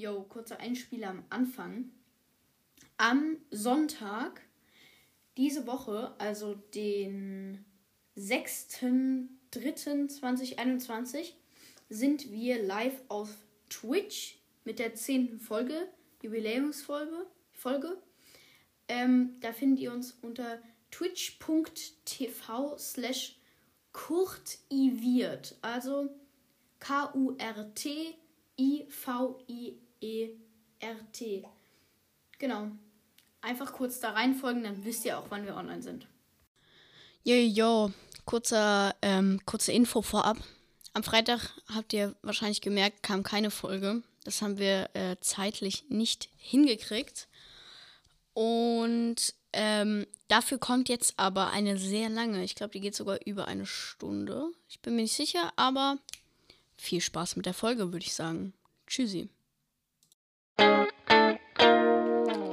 Yo, kurzer Einspieler am Anfang. Am Sonntag diese Woche, also den 6.3.2021, sind wir live auf Twitch mit der 10. Folge, Jubiläumsfolge. Folge. Ähm, da findet ihr uns unter twitch.tv slash kurtiviert. Also K-U-R-T-I-V-I-E-R-T. Genau. Einfach kurz da reinfolgen, dann wisst ihr auch, wann wir online sind. Yo, yo, kurzer, ähm, kurze Info vorab. Am Freitag habt ihr wahrscheinlich gemerkt, kam keine Folge. Das haben wir äh, zeitlich nicht hingekriegt. Und ähm, dafür kommt jetzt aber eine sehr lange. Ich glaube, die geht sogar über eine Stunde. Ich bin mir nicht sicher, aber viel Spaß mit der Folge, würde ich sagen. Tschüssi.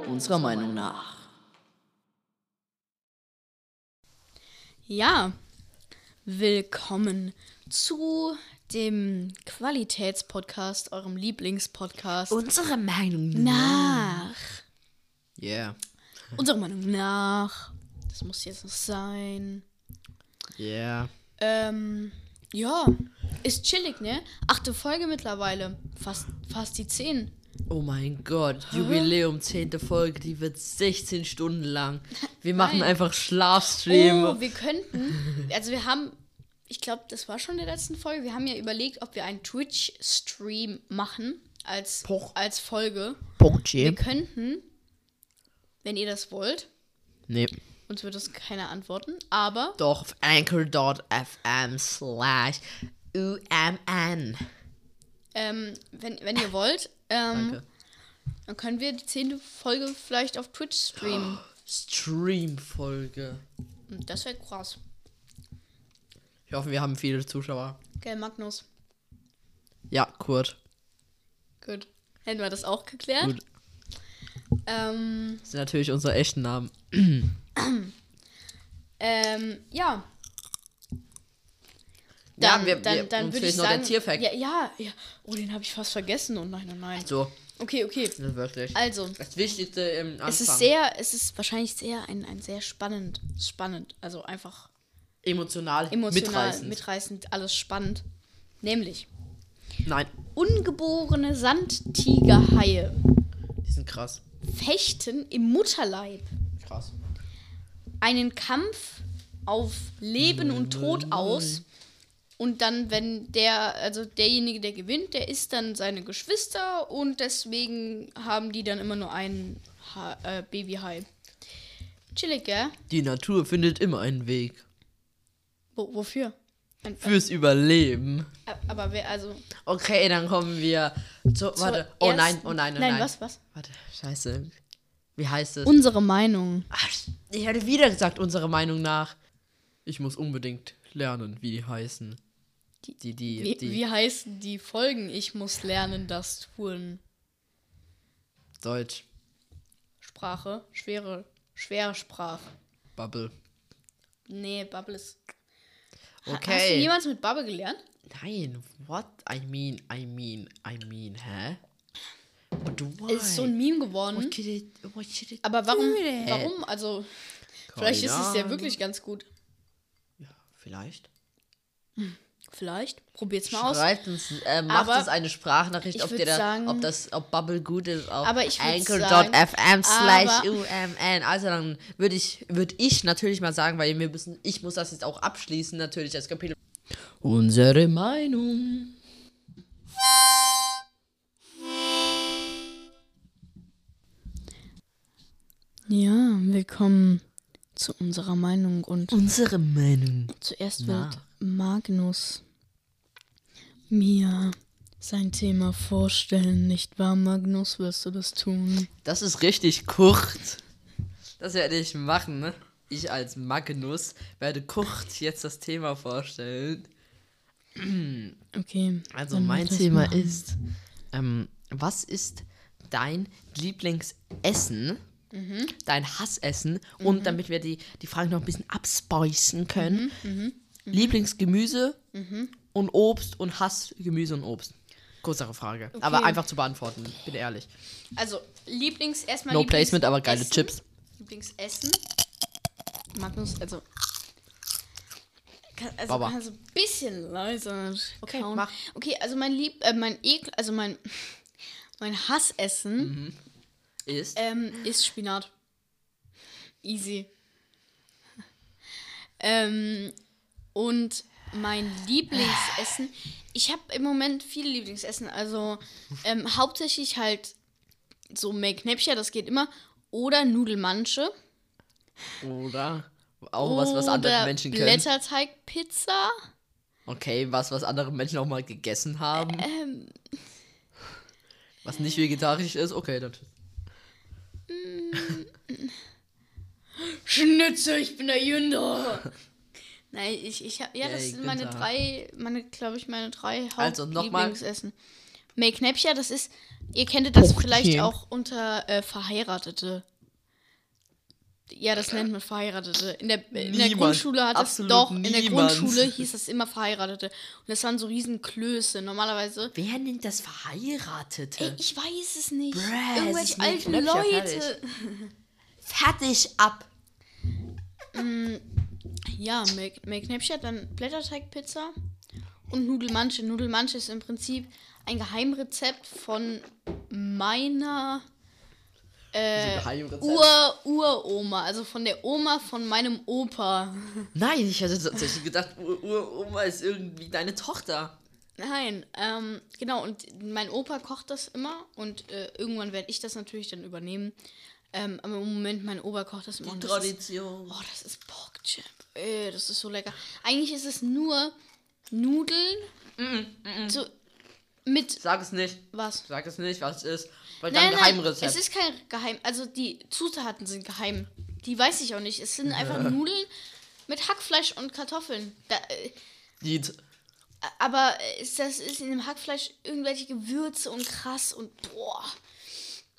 Unserer Meinung nach. Ja, willkommen zu dem Qualitätspodcast, eurem Lieblingspodcast. Unsere Meinung nach. Yeah. Unserer Meinung nach. Das muss jetzt noch sein. Yeah. Ähm, ja, ist chillig, ne? Achte Folge mittlerweile. Fast, fast die 10. Oh mein Gott, Jubiläum, 10. Folge, die wird 16 Stunden lang. Wir machen Nein. einfach Schlafstream. Oh, wir könnten. Also, wir haben. Ich glaube, das war schon in der letzten Folge. Wir haben ja überlegt, ob wir einen Twitch-Stream machen als, Poch. als Folge. Wir Poche. könnten, wenn ihr das wollt, Nee. uns wird das keiner antworten, aber Doch, auf anchor.fm slash UMN. ähm, wenn, wenn ihr wollt, ähm, Danke. dann können wir die zehnte Folge vielleicht auf Twitch streamen. Stream-Folge. Und Das wäre krass. Ich hoffe, wir haben viele Zuschauer. Gell, Magnus? Ja, Kurt. Gut. Hätten wir das auch geklärt? Gut. Ähm, Das sind natürlich unsere echten Namen. ähm, ja. Ja, Dann, wir- dann, wir- dann uns würde ich noch der sagen. Tierfact. Ja, ja, ja. Oh, den habe ich fast vergessen. Oh nein, oh nein. So, Okay, okay. das wirklich. Also, Das Wichtigste im Anfang. es ist sehr, es ist wahrscheinlich sehr ein, ein sehr spannend, spannend, also einfach emotional, emotional, mitreißend. mitreißend, alles spannend. Nämlich Nein, ungeborene Sandtigerhaie die sind krass. fechten im Mutterleib Krass. einen Kampf auf Leben und Tod aus. Und dann, wenn der, also derjenige, der gewinnt, der ist dann seine Geschwister und deswegen haben die dann immer nur einen ha äh, Babyhai. Chillig, gell? Die Natur findet immer einen Weg. Wo, wofür? Ein, Fürs Überleben. äh, aber wer, also. Okay, dann kommen wir zu. Warte. Oh nein, oh nein, oh nein. Nein, was, was? Warte, scheiße. Wie heißt es? Unsere Meinung. Ach, ich hatte wieder gesagt, unsere Meinung nach. Ich muss unbedingt lernen, wie die heißen. Die, die, die. Wie, die wie heißen die Folgen? Ich muss lernen, das tun. Deutsch. Sprache. Schwere, schwere Sprache. Bubble. Nee, Bubble ist. Ha- Hast du Okay. jemals mit Bubble gelernt? Nein, what? I mean, I mean, I mean, hä? What, why? Es ist so ein Meme geworden. It, what should it Aber warum? Warum? Also, vielleicht ist es ja wirklich ganz gut. Ja, vielleicht. Vielleicht. Probiert's mal aus. Schreibt uns, äh, macht Aber uns eine Sprachnachricht, ich ob, würd dir da, sagen- ob das, ob Bubble gut ist auf würd anchor.fm slash umn. Also dann würde ich, würde ich natürlich mal sagen, weil wir müssen, ich muss das jetzt auch abschließen, natürlich das Kapitel. Unsere Meinung. Ja, willkommen zu unserer Meinung. Und Unsere Meinung. zuerst Na. wird Magnus mir sein Thema vorstellen. Nicht wahr, Magnus? Wirst du das tun? Das ist richtig kurz. Das werde ich machen, ne? Ich als Magnus werde kurz jetzt das Thema vorstellen. Okay. Also mein Thema machen. ist, ähm, was ist dein Lieblingsessen? Mhm. Dein Hassessen? Und damit wir die, die Frage noch ein bisschen abspeisen können. Mhm, Lieblingsgemüse und Obst und Hassgemüse und Obst. Kurzere Frage. Aber einfach zu beantworten, bin ehrlich. Also, Lieblings, erstmal No Placement, aber geile Lieblingsessen. Chips. Lieblingsessen. Magnus, also. Kann, also Baba. du ein bisschen leiser Okay. Okay, also mein Lieb, äh, mein Ekel, also mein, mein Hassessen Ist. ähm, ist Spinat. Easy. ähm, und mein Lieblingsessen, ich habe im Moment viele Lieblingsessen, also ähm, hauptsächlich halt so Make-Knäppchen, das geht immer, oder Nudelmanche. Oder auch was, was andere oder Menschen können. Blätterteigpizza. Okay, was, was andere Menschen auch mal gegessen haben. Ähm, Was nicht vegetarisch ist, okay, dann. Schnitzel, ich bin der Jünder. Nein, ich, ich hab, ja, das Yay, sind meine Günther. drei, meine, glaube ich, meine drei Also. Hauptlieblingsessen. Make-Knäppchen, das ist, ihr kennt das Pochtchen. vielleicht auch unter äh, Verheiratete. Ja, das nennt man Verheiratete. In der, in der Niemand. Grundschule hat das doch, in der niemand. Grundschule hieß das immer Verheiratete. Und das waren so riesen Klöße. Normalerweise. Wer nennt das Verheiratete? Ey, ich weiß es nicht. Es Irgendwelche alten Leute. Fertig ab. Ja, Make- Make-Knäppchen, dann Blätterteigpizza und Nudelmanche. Nudelmanche ist im Prinzip ein Geheimrezept von meiner äh. Ur Uroma, also von der Oma von meinem Opa. Nein, ich hätte tatsächlich gedacht, Ur- Uroma ist irgendwie deine Tochter. Nein, ähm, genau, und mein Opa kocht das immer und äh, irgendwann werde ich das natürlich dann übernehmen. Ähm, aber im Moment, mein Opa kocht das immer. und das ist- Tradition. Oh, das ist Porkchip. Ey, das ist so lecker. Eigentlich ist es nur Nudeln. So mit Sag es nicht. was? Sag es nicht, was es ist. Weil Nein, dann Geheimrezept. es ist kein Geheim. Also die Zutaten sind geheim. Die weiß ich auch nicht. Es sind einfach Nudeln mit Hackfleisch und Kartoffeln. Da, äh, Die, aber ist das ist in dem Hackfleisch irgendwelche Gewürze und krass und boah.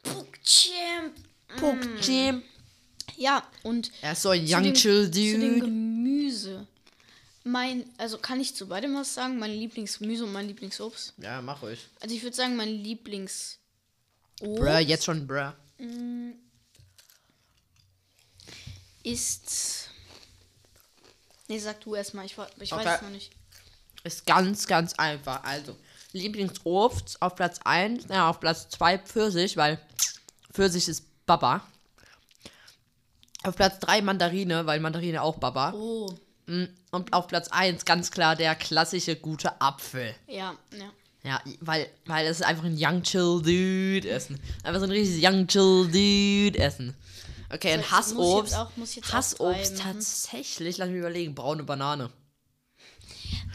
Porkchip. Pokémon. Ja, und Er ist so ein Young dem- Chill Zu dem Dude. Gemüse. Mein, also kann ich zu beidem was sagen? Mein Lieblingsgemüse und mein Lieblingsobst. Ja, mach ruhig. Also ich würde sagen, mein Lieblingsobst Bruh, jetzt schon, bruh. ist. Nee, sag du erstmal, ich, ich Okay. weiß es noch nicht. Ist ganz, ganz einfach. Also, Lieblingsobst auf Platz 1, ja, auf Platz 2 Pfirsich, weil Pfirsich ist Baba. Auf Platz 3 Mandarine, weil Mandarine auch Baba. Oh, Mm, Und auf Platz 1 ganz klar der klassische gute Apfel. ja, ja. Ja, weil, weil es ist einfach ein Young Chill Dude Essen. Einfach so ein richtiges Young Chill Dude Essen. Okay, ein So, ich Hassobst. auch- Hassobst tatsächlich, lass mich überlegen, braune Banane.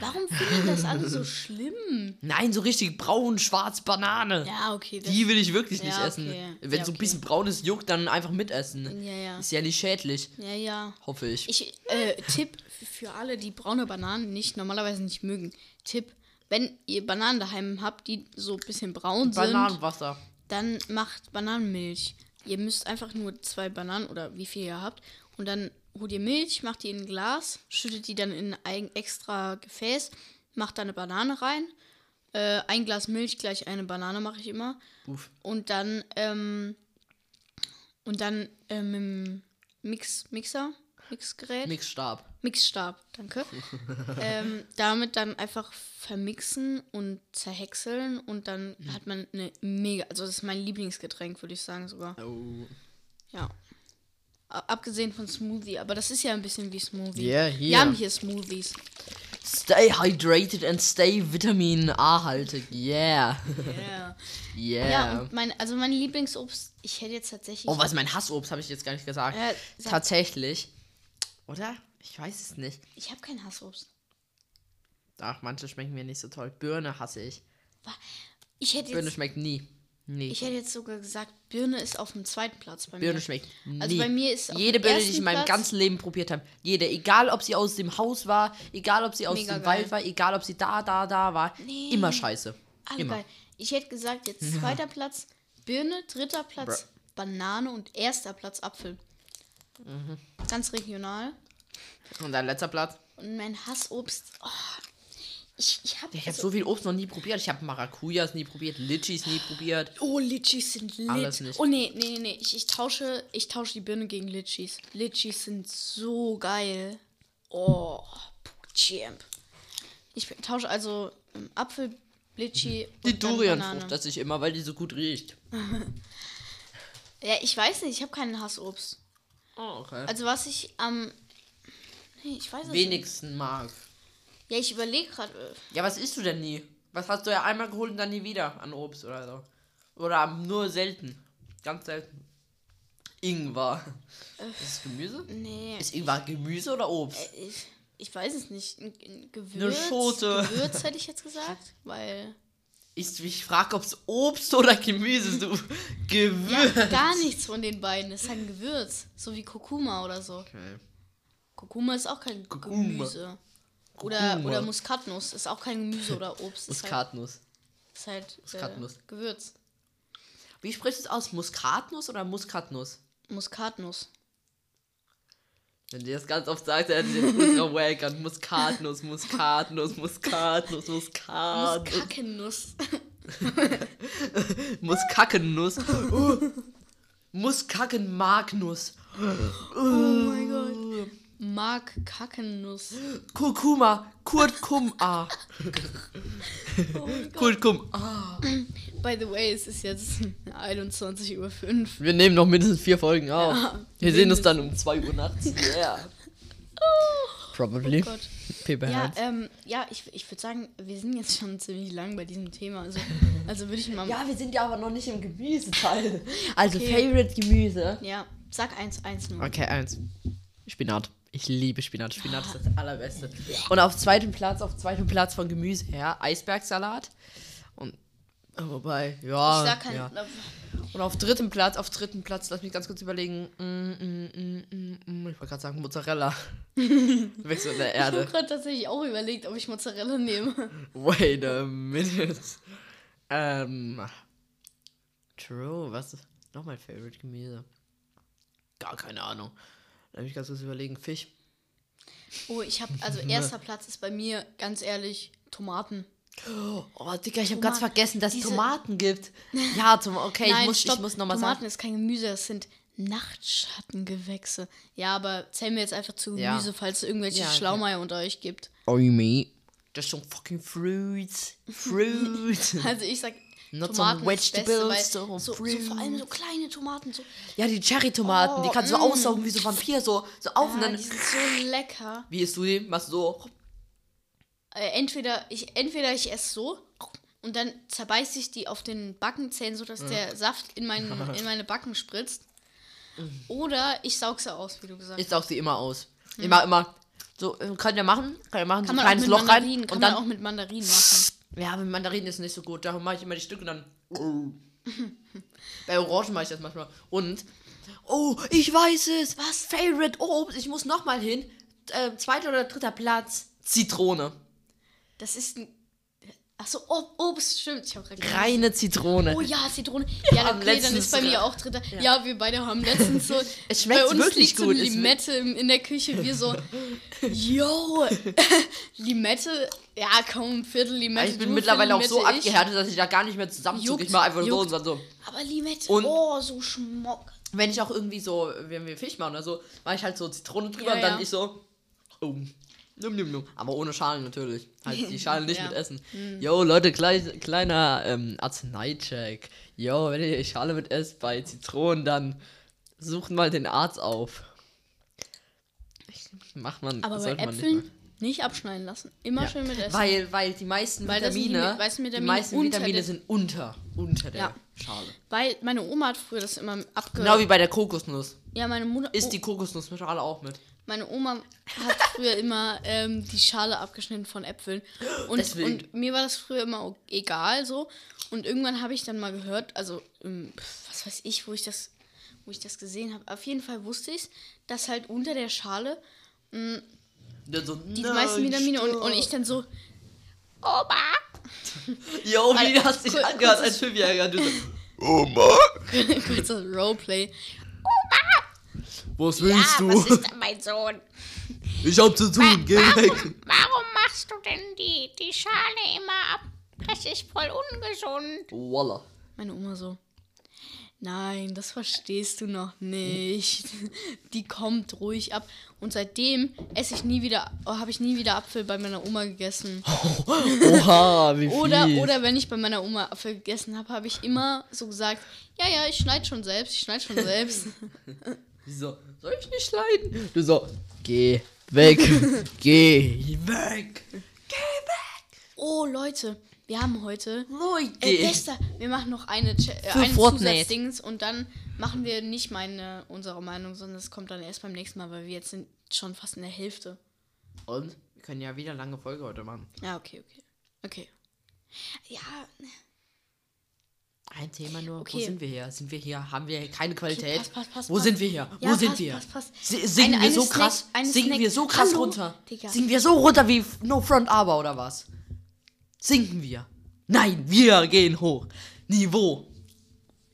Warum finden das alle so schlimm? Nein, so richtig braun, schwarz Banane. Ja, okay. Das, Die will ich wirklich nicht Ja, essen. okay. Wenn Ja, so ein bisschen braunes juckt, dann einfach mitessen. ja, ja. Ist ja nicht schädlich, Ja, ja. hoffe ich. Ich, äh, Tipp für alle, die braune Bananen nicht, normalerweise nicht mögen. Tipp, wenn ihr Bananen daheim habt, die so ein bisschen braun sind, Bananenwasser. dann macht Bananenmilch. Ihr müsst einfach nur zwei Bananen oder wie viel ihr habt und dann holt ihr Milch, macht die in ein Glas, schüttet die dann in ein extra Gefäß, macht da eine Banane rein. Äh, ein Glas Milch gleich eine Banane mache ich immer. Uff. Und dann, ähm, und dann ähm, mit dem Mix, Mixer, Mixgerät. Mixstab. Mixstab, danke. ähm, damit dann einfach vermixen und zerhäckseln und dann Mhm. hat man eine mega, also das ist mein Lieblingsgetränk, würde ich sagen sogar. Oh. Ja. Abgesehen von Smoothie, aber das ist ja ein bisschen wie Smoothie. Yeah, Wir hier. haben hier Smoothies. Stay hydrated and stay Vitamin A haltig. Yeah. Yeah. Yeah. Ja, und mein, also mein Lieblingsobst, ich hätte jetzt tatsächlich. oh, was ist mein Hassobst? Habe ich jetzt gar nicht gesagt. Äh, Tatsächlich. Oder? Ich weiß es nicht. Ich habe kein Hassobst. Ach, manche schmecken mir nicht so toll. Birne hasse ich. Ich hätte Birne jetzt, schmeckt nie. Nie. ich hätte jetzt sogar gesagt, Birne ist auf dem zweiten Platz bei Birne mir. schmeckt nie. Also bei mir ist auf Jede Birne, die ich in meinem Platz- ganzen Leben probiert habe. Jede. Egal, ob sie aus dem Haus war, egal, ob sie aus Mega dem geil. Wald war, egal, ob sie da, da, da war. Nee. Immer scheiße. Alle Immer. geil. Ich hätte gesagt, jetzt zweiter Platz Birne, dritter Platz Banane und erster Platz Apfel. Mhm. Ganz regional. Und dein letzter Platz? Und mein Hassobst. Oh, Ich, ich habe Ja, ich habe so viel Obst noch nie probiert. Ich habe Maracujas nie probiert, Litchis nie probiert. Oh, Litchis sind lit. Alles nicht. Oh nee, nee, nee, nee. Ich, ich, tausche, ich tausche die Birne gegen Litchis. Litchis sind so geil. Oh, Champ. Ich tausche also ähm, Apfel, Litchi Die und dann Durianfrucht, das ich immer, weil die so gut riecht. Ja, ich weiß nicht, ich habe keinen Hassobst. Oh, okay. Also was ich am... nee, ich weiß es nicht. Wenigsten mag. Ja, ich überlege gerade. Ja, was isst du denn nie? Was hast du ja einmal geholt und dann nie wieder an Obst oder so? Oder nur selten. Ganz selten. Ingwer. Ist das Gemüse? Nee. Ist Ingwer Gemüse oder Obst? Ich, ich weiß es nicht. Ein, ein Gewürz. Schote. Gewürz hätte ich jetzt gesagt, weil. Ich, ich frage, ob es Obst oder Gemüse ist. Du Gewürz. Ja, gar nichts von den beiden. Es ist ein Gewürz. So wie Kurkuma oder so. Okay. Kurkuma ist auch kein Kurkuma. Gemüse. Oder, Kurkuma. oder Muskatnuss ist auch kein Gemüse oder Obst. Ist halt, Muskatnuss. ist halt Muskatnuss. Äh, Gewürz. Wie sprichst du es aus? Muskatnuss oder Muskatnuss? Muskatnuss. Wenn du das ganz oft sagst, dann ist jetzt ultra wack an Muskatnuss, Muskatnuss, Muskatnuss, Muskatnuss, Muskakennuss. Muskackennuss. Uh, Muskakenmagnus. oh mein Gott. Mark Kackennuss. Kurkuma, Kurkuma. Oh. Kurkuma. By the way, es ist jetzt 21.05 Uhr. Wir nehmen noch mindestens vier Folgen auf. Ja, Wir sehen uns dann um 2 Uhr nachts. Yeah. Probably. Oh Gott. Paper Ja, ähm, ja, ich, ich würde sagen, wir sind jetzt schon ziemlich lang bei diesem Thema. Also, also würde ich mal. Ja, wir sind ja aber noch nicht im Gemüseteil. Also Okay. Favorite Gemüse. Ja, sag eins, eins nur. Okay, eins. Spinat. Ich liebe Spinat. Spinat ist das allerbeste. Und auf zweitem Platz, auf zweitem Platz von Gemüse her, Eisbergsalat. Und äh, wobei, ja. ich sag kein. ja. Und auf dritten Platz, auf dritten Platz, lass mich ganz kurz überlegen. Mm, mm, mm, mm, mm, ich wollte gerade sagen Mozzarella. Wächst so in der Ich habe Erde. gerade tatsächlich auch überlegt, ob ich Mozzarella nehme. Wait a minute. Ähm. True, was ist noch mein Favorite Gemüse? Gar keine Ahnung. Lass mich ganz kurz überlegen. Fisch. Oh, ich habe, also erster Platz ist bei mir, ganz ehrlich, Tomaten. Oh, Digga, ich habe ganz vergessen, dass es Diese- Tomaten gibt. Ja, zum, okay, ich muss, ich muss nochmal Tomaten sagen. ist kein Gemüse, das sind Nachtschattengewächse. Ja, aber zählen wir jetzt einfach zu Ja. Gemüse, falls es irgendwelche Ja, okay. Schlaumeier unter euch gibt. Oh, me. Just some fucking fruits. Fruit. Also ich sag, Not Tomaten Beste, vegetables, some so, so fruit. vor allem so kleine Tomaten, so, ja, die Cherry-Tomaten, die Oh, kannst du mm. aussaugen wie so Vampir, so, so auf und ja, dann. die sind so lecker. Wie isst du die? Machst du so. Äh, entweder ich entweder ich esse so und dann zerbeiße ich die auf den Backenzähnen, so dass der Saft in, meinen, in meine Backen spritzt. Oder ich saug sie aus, wie du gesagt Ich hast. saug sie immer aus. Ich mach immer. So, äh, kann der machen? Kann der machen? Kann so man ein kleines Loch rein. Kann Und man dann. auch mit Mandarinen machen. Ja, mit Mandarinen ist nicht so gut. Da mache ich immer die Stücke dann. Bei Orangen mache ich das manchmal. Und. Oh, ich weiß es. Was? Favorite Obst. Ich muss nochmal hin. Äh, zweiter oder dritter Platz. Zitrone. Das ist ein. Achso, Ob Obst, stimmt. Ich hab grad gelesen. Reine Zitrone. Oh ja, Zitrone. Ja, haben okay, dann ist bei mir auch dritter. Ja. wir beide haben letztens so. Es schmeckt bei uns wirklich liegt so gut. eine schmeckt- Limette im- in der Küche. Wir so, yo, Limette. Ja, komm, ein Viertel Limette. ich bin du, mittlerweile auch so ich. abgehärtet, dass ich da gar nicht mehr zusammenzucke. Ich mache einfach so juckt. und dann so. Aber Limette, Und- oh, so Schmock. Wenn ich auch irgendwie so, wenn wir Fisch machen oder so, mache ich halt so Zitrone drüber Ja, und dann ja. ich so. Oh. Num, num, num. Aber ohne Schalen natürlich. Halt die Schalen nicht Ja. Mit essen. Yo, Leute, klein, kleiner ähm, Arzneicheck. Yo, wenn ihr die Schale mit esst bei Zitronen, dann sucht mal den Arzt auf. Macht man, Aber bei Äpfeln nicht nicht, abschneiden lassen. Immer machen. schön mit ja. essen. Weil, weil die meisten Weil sind die Vitamine, die Vitamine meisten Vitamine sind unter, unter der Ja. Schale. Weil meine Oma hat früher das immer abge... Genau wie bei der Kokosnuss. ja, meine Mutter... Ist die Kokosnuss mit Schale auch mit. Meine Oma hat früher immer ähm, die Schale abgeschnitten von Äpfeln. Und, Deswegen. und mir war das früher immer egal so. Und irgendwann habe ich dann mal gehört, also ähm, was weiß ich, wo ich das, wo ich das gesehen habe. Auf jeden Fall wusste ich, dass halt unter der Schale Dann so, die meisten Vitamine und, und ich dann so, Oma! Yo, wie hast du dich angehört als Fünfjähriger? Du so, Kurzes Roleplay. Was willst ja, du? was ist mein Sohn? Ich hab zu tun, geh weg. Warum, warum machst du denn die, die Schale immer ab? Das ist voll ungesund. Voila. Meine Oma so. Nein, das verstehst du noch nicht. Die kommt ruhig ab. Und seitdem esse ich nie wieder, oh, habe ich nie wieder Apfel bei meiner Oma gegessen. Oha, wie viel. Oder, oder wenn ich bei meiner Oma Apfel gegessen habe, habe ich immer so gesagt, ja, ja, ich schneide schon selbst, ich schneide schon selbst. Wieso? Soll ich nicht leiden? Du so, geh weg. geh weg. Oh, Leute, wir haben heute Leute. Äh, bester, wir machen noch eine, Ch- äh, eine. Zusatzdings und dann machen wir nicht meine, unsere Meinung, sondern es kommt dann erst beim nächsten Mal, weil wir jetzt sind schon fast in der Hälfte. Und? Wir können ja wieder lange Folge heute machen. Ja, okay, okay. Okay. Ja, Ein Thema nur. Wo Okay. sind wir hier? Sind wir hier? Haben wir keine Qualität? pass, pass, pass, Wo sind wir hier? Ja, Wo sind wir? Singen Eine- wir so Snack- krass? Singen Snack- wir so krass Hallo, runter? Digga. Singen wir so runter wie No Front Aber oder was? Singen wir? Nein, wir gehen hoch. Niveau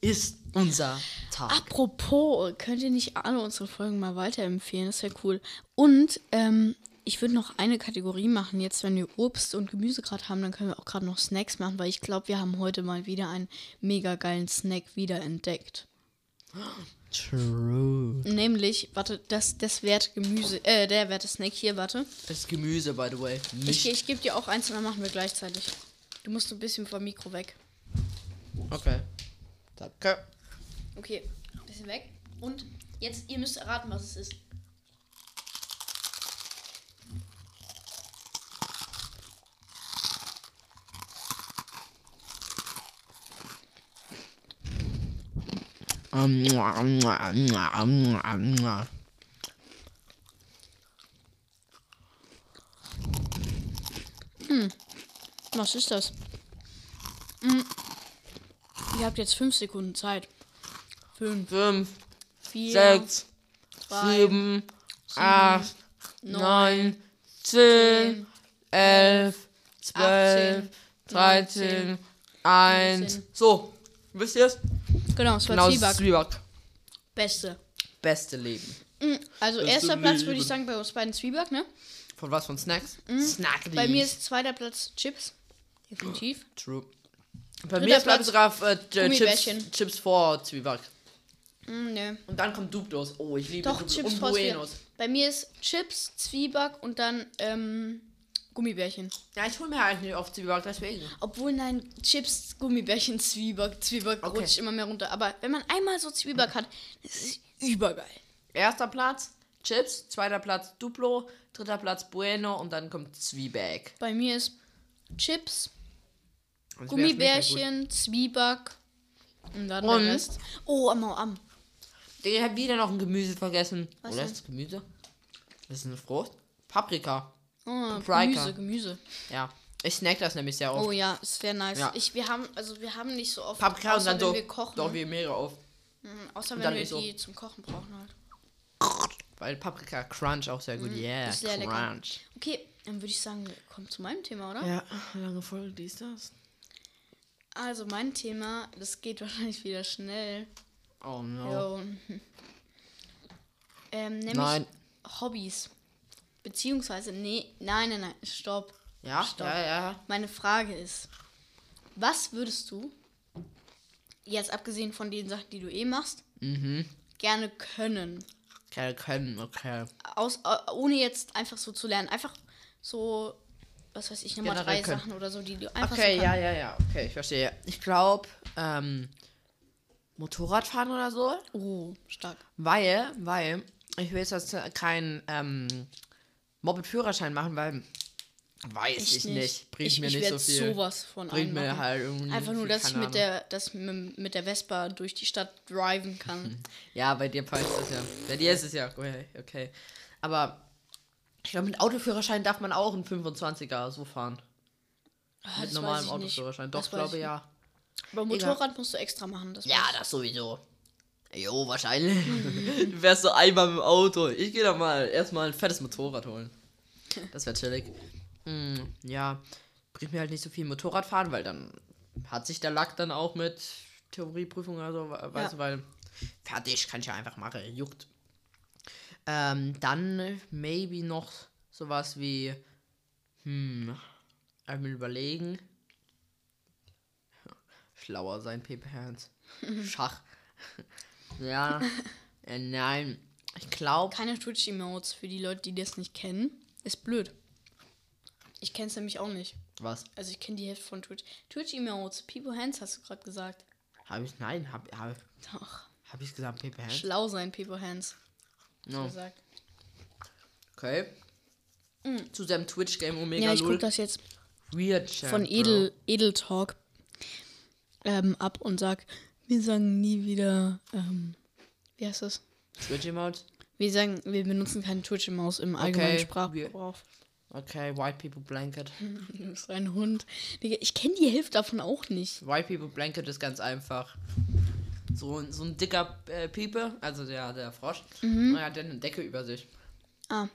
ist unser Tag. apropos, könnt ihr nicht alle unsere Folgen mal weiterempfehlen? Das wäre cool. Und, ähm, ich würde noch eine Kategorie machen. Jetzt, wenn wir Obst und Gemüse gerade haben, dann können wir auch gerade noch Snacks machen, weil ich glaube, wir haben heute mal wieder einen mega geilen Snack wiederentdeckt. True. Nämlich, warte, das, das Wert Gemüse, äh, der Werte Snack hier, warte. Das Gemüse, by the way. Ich, Nicht. ich gebe dir auch eins und dann machen wir gleichzeitig. Du musst ein bisschen vom Mikro weg. Okay. Danke. Okay, ein bisschen weg. Und jetzt, ihr müsst erraten, was es ist. Was ist das? Hm. Ihr habt jetzt fünf Sekunden Zeit. Fünf, Fünf, vier, sechs, zwei, sieben, acht, neun, zehn, elf, zwölf, 18, dreizehn, 19, eins. 15. So, wisst ihr es? Genau, es war Genau, Zwieback. Zwieback. Beste. Beste Leben. Mm, Also Beste erster Platz würde ich sagen bei uns beiden Zwieback, ne? Von was? Von Snacks? Snack Mhm. Bei mir ist zweiter Platz Chips. Definitiv. True. Bei Dritter mir ist Platz, sogar auf, äh, Chips. Chips vor Zwieback. Mm, ne. Und dann kommt Duplos. Oh, ich liebe Doch, Duplos. Chips und. Buenos. Bei mir ist Chips, Zwieback und dann ähm, Gummibärchen. Ja, ich hole mir halt nicht auf Zwieback, deswegen. Obwohl, nein, Chips, Gummibärchen, Zwieback, Zwieback Okay. rutscht immer mehr runter. Aber wenn man einmal so Zwieback hat, das ist übergeil. Erster Platz Chips, zweiter Platz Duplo, dritter Platz Bueno und dann kommt Zwieback. Bei mir ist Chips, Das gut. Gummibärchen, Zwieback und dann Und? der Rest. Oh, am, am. Der hat wieder noch ein Gemüse vergessen. Was Oder ist das Gemüse? Das ist eine Frucht. Paprika. Oh. Gemüse, Gemüse. Ja. Ich snack das nämlich sehr oft. Oh ja, es wäre nice. Ja. Ich, wir haben, also wir haben nicht so oft. Paprika und außer dann wenn so. wir kochen. Doch, wir mega oft. Mhm, außer wenn wir so. die zum Kochen brauchen halt. Weil Paprika Crunch auch sehr gut. Yeah, Mhm, ist sehr lecker. Crunch. Okay, dann würde ich sagen, wir kommen zu meinem Thema, oder? Ja, lange Folge, dies, das. Also mein Thema, das geht wahrscheinlich wieder schnell. Oh no. Ähm, nämlich Nein. Hobbys. Beziehungsweise, nee, nein, nein, nein, stopp. Ja, Stopp. ja, ja. Meine Frage ist, was würdest du, jetzt abgesehen von den Sachen, die du eh machst, Mhm. gerne können? Okay, können, okay. Aus, ohne jetzt einfach so zu lernen. Einfach so, was weiß ich, Generell drei können. Sachen oder so, die du einfach Okay, so ja, ja, ja, okay, ich verstehe. Ich glaube, ähm, Motorradfahren oder so. Oh, stark. Weil, weil, ich will jetzt keinen ähm, Moped-Führerschein machen, weil weiß Echt ich nicht. Bringt ich, mir ich nicht so viel. sowas von Bringt mir halt irgendwie Einfach nur, dass ich mit der, dass mit, der Vespa durch die Stadt driven kann. Ja, bei dir passt das ja. Bei dir ist es ja okay. okay. Aber ich glaube, mit Autoführerschein darf man auch einen 25er so fahren. Ah, mit normalem ich nicht. Autoführerschein. Das Doch, glaube ich ja. Aber Motorrad musst du extra machen. Das Ja, ich. das sowieso. Jo, wahrscheinlich. du wärst so einmal im Auto. Ich gehe da mal erstmal ein fettes Motorrad holen. Das wäre chillig. Mm, ja, bringt mir halt nicht so viel Motorrad fahren, weil dann hat sich der Lack dann auch mit Theorieprüfung oder so, we- weißt Ja. weil fertig kann ich ja einfach machen, juckt. Ähm, dann maybe noch sowas wie, hm, einmal überlegen. Schlauer sein, Paper Hands. Schach. Ja, äh, nein. Ich glaube, Keine Twitch-Emotes für die Leute, die das nicht kennen. Ist blöd. Ich kenne es nämlich auch nicht. was? Also ich kenne die Hälfte von Twitch. Twitch-Emotes, People Hands hast du gerade gesagt. Habe ich, nein, habe hab, Doch. hab ich gesagt, Paper Hands? Schlau sein, People Hands. No. Gesagt. Okay. Zu seinem Twitch-Game Omega Ja, ich gucke 0. das jetzt Weird Chat, von. Edel, Edel Talk ähm, ab und sag, wir sagen nie wieder, ähm, wie heißt das? Twitch-Emote? Wir sagen, wir benutzen keine Twitch-Maus im allgemeinen Okay, Sprachgebrauch. Okay, White People Blanket. Du bist ein Hund. Ich kenne die Hälfte davon auch nicht. White People Blanket ist ganz einfach. So, so ein dicker äh, Piepe, also der, der Frosch, Mhm. und er hat dann eine Decke über sich. Ah.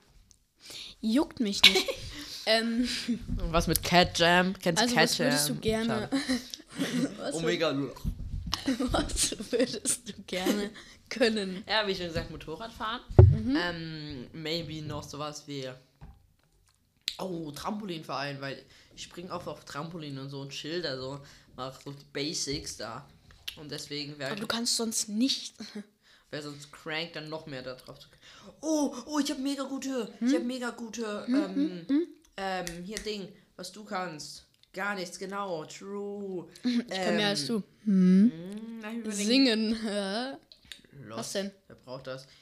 Juckt mich nicht. ähm, Und was mit Cat Jam? Kennst du also, Cat was würdest du Jam? gerne. Omega 0. was würdest du gerne können? Ja, wie schon gesagt, Motorradfahren. Mhm. Ähm, maybe noch sowas wie. Oh, Trampolinverein, weil ich springe auch auf Trampolin und so und Schilder so. Mach so die Basics da. Und deswegen wäre Aber du kannst sonst nicht. wär sonst crank dann noch mehr da drauf zu Oh, oh, ich habe mega gute, ich Hm? habe mega gute, ähm, ähm, hier Ding, was du kannst. Gar nichts, genau, true. Ich kann mehr als du. Hm, überlegen. Singen. Hä? Los, Was denn? Wer braucht das?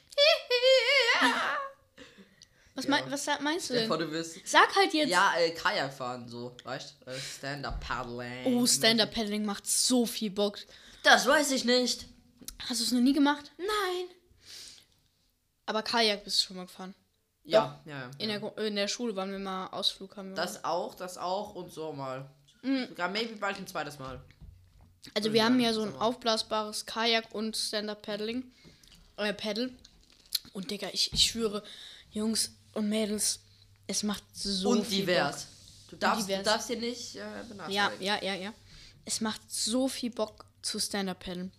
Was, Ja. mein, was meinst du Bevor denn? du wirst. Sag halt jetzt. Ja, äh, Kajak fahren, so, weißt du? Äh, Stand-up-Paddling. Oh, Stand-Up-Paddling macht so viel Bock. Das weiß ich nicht. Hast du es noch nie gemacht? Nein. Aber Kajak bist du schon mal gefahren. Ja, ja, ja. In der, in der Schule waren wir mal Ausflug haben wir. Das auch, das auch und so mal. Sogar maybe bald ein zweites Mal. also wir haben ja so ein aufblasbares Kajak und Stand-Up-Paddling. Äh, Paddle. Und Digga, ich, ich schwöre, Jungs und Mädels, es macht so und viel divers. Du darfst, divers. du darfst hier nicht äh, Bock. benachteiligen. Ja, ja, ja, ja. Es macht so viel Bock zu Stand-Up-Paddeln.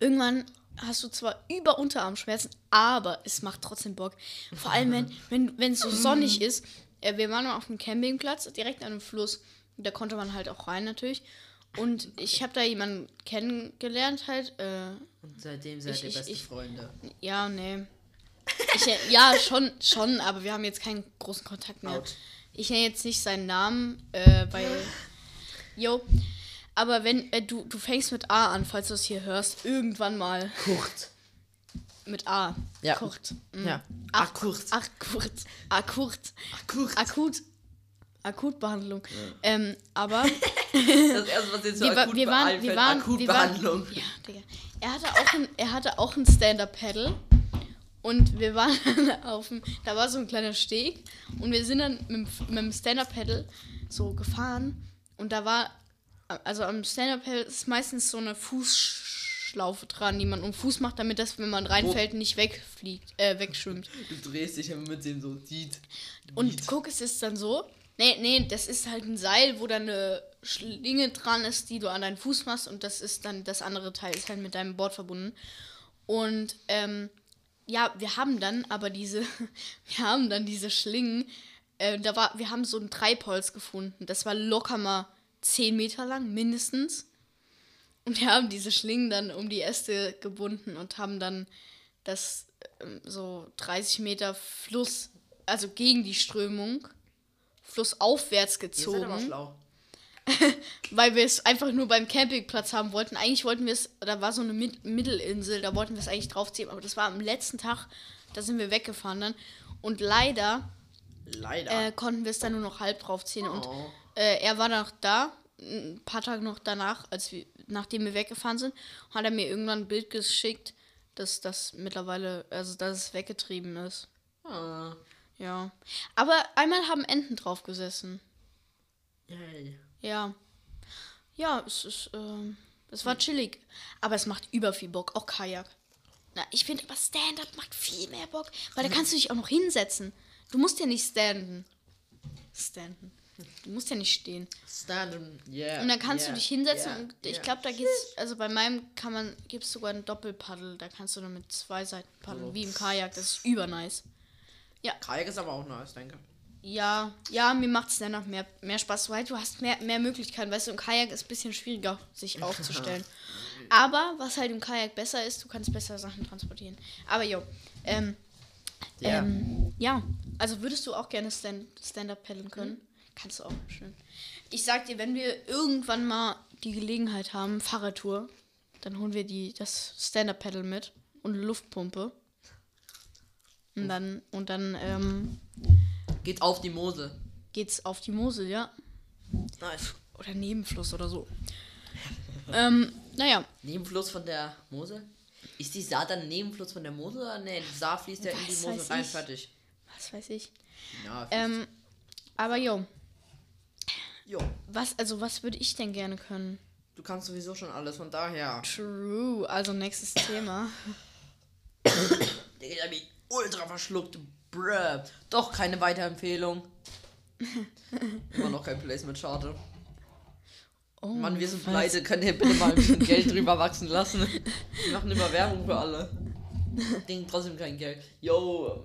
Irgendwann hast du zwar über Unterarmschmerzen, aber es macht trotzdem Bock. Vor allem, wenn wenn wenn es so sonnig ist. Äh, wir waren auf einem Campingplatz, direkt an einem Fluss. Da konnte man halt auch rein natürlich. Und ich habe da jemanden kennengelernt halt. Äh, Und seitdem seid Ich- ihr ich- beste ich- Freunde. ja, nee. Ich, äh, ja, schon, schon, aber wir haben jetzt keinen großen Kontakt mehr. Out. Ich nenne jetzt nicht seinen Namen, äh, weil. Jo. Aber wenn, äh, du, du fängst mit A an, falls du es hier hörst, irgendwann mal. Kurt. Mit A. Ja. Kurt. Mhm. Ja. Akurt. Ach, Kurt. Akurt. Akurt. Akut. Akutbehandlung. Ähm, aber Das erste, was jetzt so wir, akut wir waren, einfällt, wir waren, wir waren, Akutbehandlung. ja, Digga. Er hatte auch ein, er hatte auch ein Stand-Up-Paddle und wir waren auf dem, da war so ein kleiner Steg und wir sind dann mit, dem- mit dem Stand-Up-Paddle so gefahren und da war, also am Stand-Up-Paddle ist meistens so eine Fußschlaufe dran, die man um Fuß macht, damit das, wenn man reinfällt, nicht wegfliegt, äh, wegschwimmt. Du drehst dich, wenn man mit dem so sieht. Und guck, es ist dann so. Nee, nee, das ist halt ein Seil, wo dann eine Schlinge dran ist, die du an deinen Fuß machst und das ist dann, das andere Teil ist halt mit deinem Board verbunden. Und ähm, ja, wir haben dann aber diese, wir haben dann diese Schlingen, äh, da war, wir haben so ein Treibholz gefunden. Das war locker mal 10 Meter lang, mindestens. Und wir haben diese Schlingen dann um die Äste gebunden und haben dann das ähm, so 30 Meter Fluss, also gegen die Strömung, flussaufwärts Ihr seid aber gezogen, schlau. weil wir es einfach nur beim Campingplatz haben wollten. Eigentlich wollten wir es, da war so eine Mid Mittelinsel, da wollten wir es eigentlich draufziehen, aber das war am letzten Tag, da sind wir weggefahren dann. Und leider Leider. äh, konnten wir es dann nur noch halb draufziehen. Und Oh. Äh, er war noch da, ein paar Tage noch danach, als wir, nachdem wir weggefahren sind, hat er mir irgendwann ein Bild geschickt, dass das mittlerweile, also dass es weggetrieben ist. Ah. Ja. Aber einmal haben Enten drauf gesessen. Yay. Ja. Ja, es ist, ähm, es war chillig. Aber es macht über viel Bock, auch Kajak. Na, ich finde aber Stand-up macht viel mehr Bock, weil da kannst du dich auch noch hinsetzen. Du musst ja nicht standen. Standen. Du musst ja nicht stehen. Stand yeah. Und dann kannst yeah, du dich hinsetzen yeah, und ich yeah. glaube, da geht's, also bei meinem kann man, gibt es sogar ein Doppelpaddel, da kannst du dann mit zwei Seiten paddeln, Oh. wie im Kajak, das ist übernice. Kajak ist aber auch nice, denke Ja, ja, mir macht es dennoch mehr, mehr Spaß, weil du hast mehr, mehr Möglichkeiten, weißt du, im Kajak ist ein bisschen schwieriger, sich aufzustellen. Aber was halt im Kajak besser ist, du kannst besser Sachen transportieren. Aber jo, ähm, Ja. ähm, ja, also würdest du auch gerne Stand- Stand-Up paddeln können? Kannst du auch, schön. Ich sag dir, wenn wir irgendwann mal die Gelegenheit haben, Fahrradtour, dann holen wir die, das Stand-Up-Paddle mit und eine Luftpumpe. Und dann, und dann ähm, Geht auf die Mose. geht's auf die Mosel, ja. Nice. Oder Nebenfluss oder so. ähm, naja, Nebenfluss von der Mosel? Ist die Saar dann ein Nebenfluss von der Mosel oder nee, die Saar fließt ja in die Mosel weiß rein, ich. fertig. was weiß ich. Ja, Ähm, aber jo, jo. was, also was würde ich denn gerne können? Du kannst sowieso schon alles, von daher. True, also nächstes Thema. Der geht irgendwie ultra verschluckt. Bruh. Doch keine Weiterempfehlung. Immer noch kein Placement, schade. Oh, Mann, wir sind pleite. Könnt ihr bitte mal ein bisschen Geld drüber wachsen lassen? Wir machen immer Werbung für alle. Kriegen trotzdem kein Geld. Yo,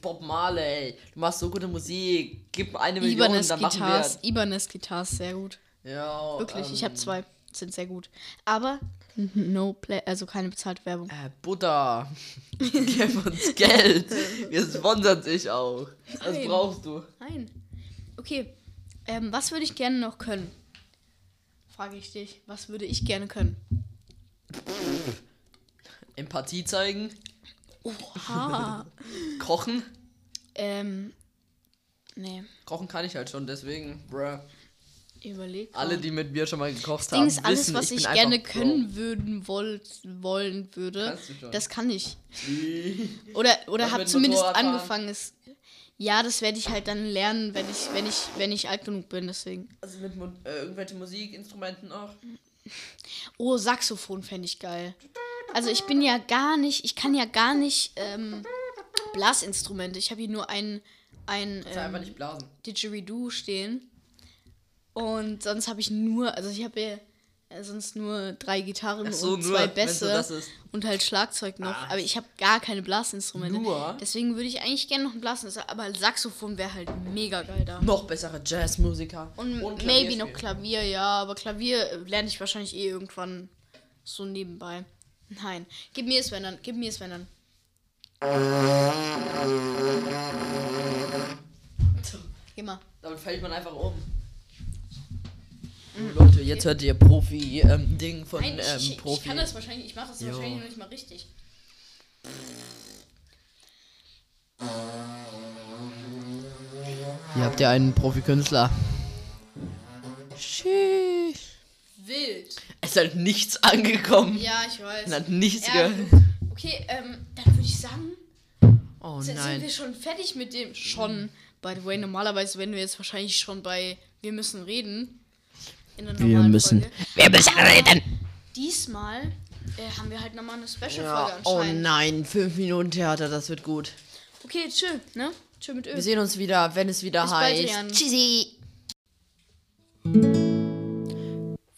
Bob Marley, du machst so gute Musik. Gib eine Million, Ibanez dann machen Guitars, wir. Ibanez Guitars, sehr gut. Ja, Wirklich, ich ähm, habe zwei, sind sehr gut. Aber no play, also keine bezahlte Werbung. Äh, Butter. Gib uns Geld. Wir sponsern dich auch. Was Nein. brauchst du? Nein. Okay, ähm, was würde ich gerne noch können? Frage ich dich. Was würde ich gerne können? Empathie zeigen? Oha. Kochen? ähm, nee, Kochen kann ich halt schon, deswegen, bruh. überleg. Alle, die mit mir schon mal gekocht Das Ding haben, ist, alles, wissen, was ich ich, gerne können würden, wollt, wollen würde, Kannst du schon. das kann ich. Oder, oder habe zumindest Motorradfahren? angefangen. Es, ja, das werde ich halt dann lernen, wenn ich, wenn ich, wenn ich alt genug bin, deswegen. Also mit äh, irgendwelchen Musikinstrumenten auch. Oh, Saxophon fände ich geil. Also ich bin ja gar nicht, ich kann ja gar nicht ähm, Blasinstrumente. Ich habe hier nur ein, ein du einfach ähm, nicht blasen. Didgeridoo stehen. Und sonst habe ich nur, also ich habe ja sonst nur drei Gitarren so, und zwei Bässe nur ist. und halt Schlagzeug noch. Ah. Aber ich habe gar keine Blasinstrumente. Nur? Deswegen würde ich eigentlich gerne noch ein Blasinstrument, aber Saxophon wäre halt mega geil da. Noch bessere Jazzmusiker. Und, Klavier maybe noch. Klavier, ja, aber Klavier lerne ich wahrscheinlich eh irgendwann so nebenbei. Nein, gib mir es, wenn dann, gib mir es, wenn dann. Geh mal. Damit fällt man einfach um. Leute, jetzt hört ihr Profi-Ding von Nein, ähm, ich, Profi. ich kann das wahrscheinlich, ich mache das Jo. wahrscheinlich noch nicht mal richtig. Hier habt ihr einen Profikünstler. Sheesh. Wild. Es ist halt nichts angekommen. Ja, ich weiß. Man hat nichts Ja, gehört. okay, ähm, dann würde ich sagen, Oh sind, sind nein. wir schon fertig mit dem. Schon. By the way, normalerweise wären wir jetzt wahrscheinlich schon bei Wir müssen reden. In der Wir normalen müssen. Folge. Wir müssen reden. Diesmal äh, haben wir halt nochmal eine Special-Folge Ja, oh nein, 5 Minuten Theater, das wird gut. Okay, chill, ne? Chill mit Öl. Wir sehen uns wieder, wenn es wieder Bis bald, heißt. Tschüssi.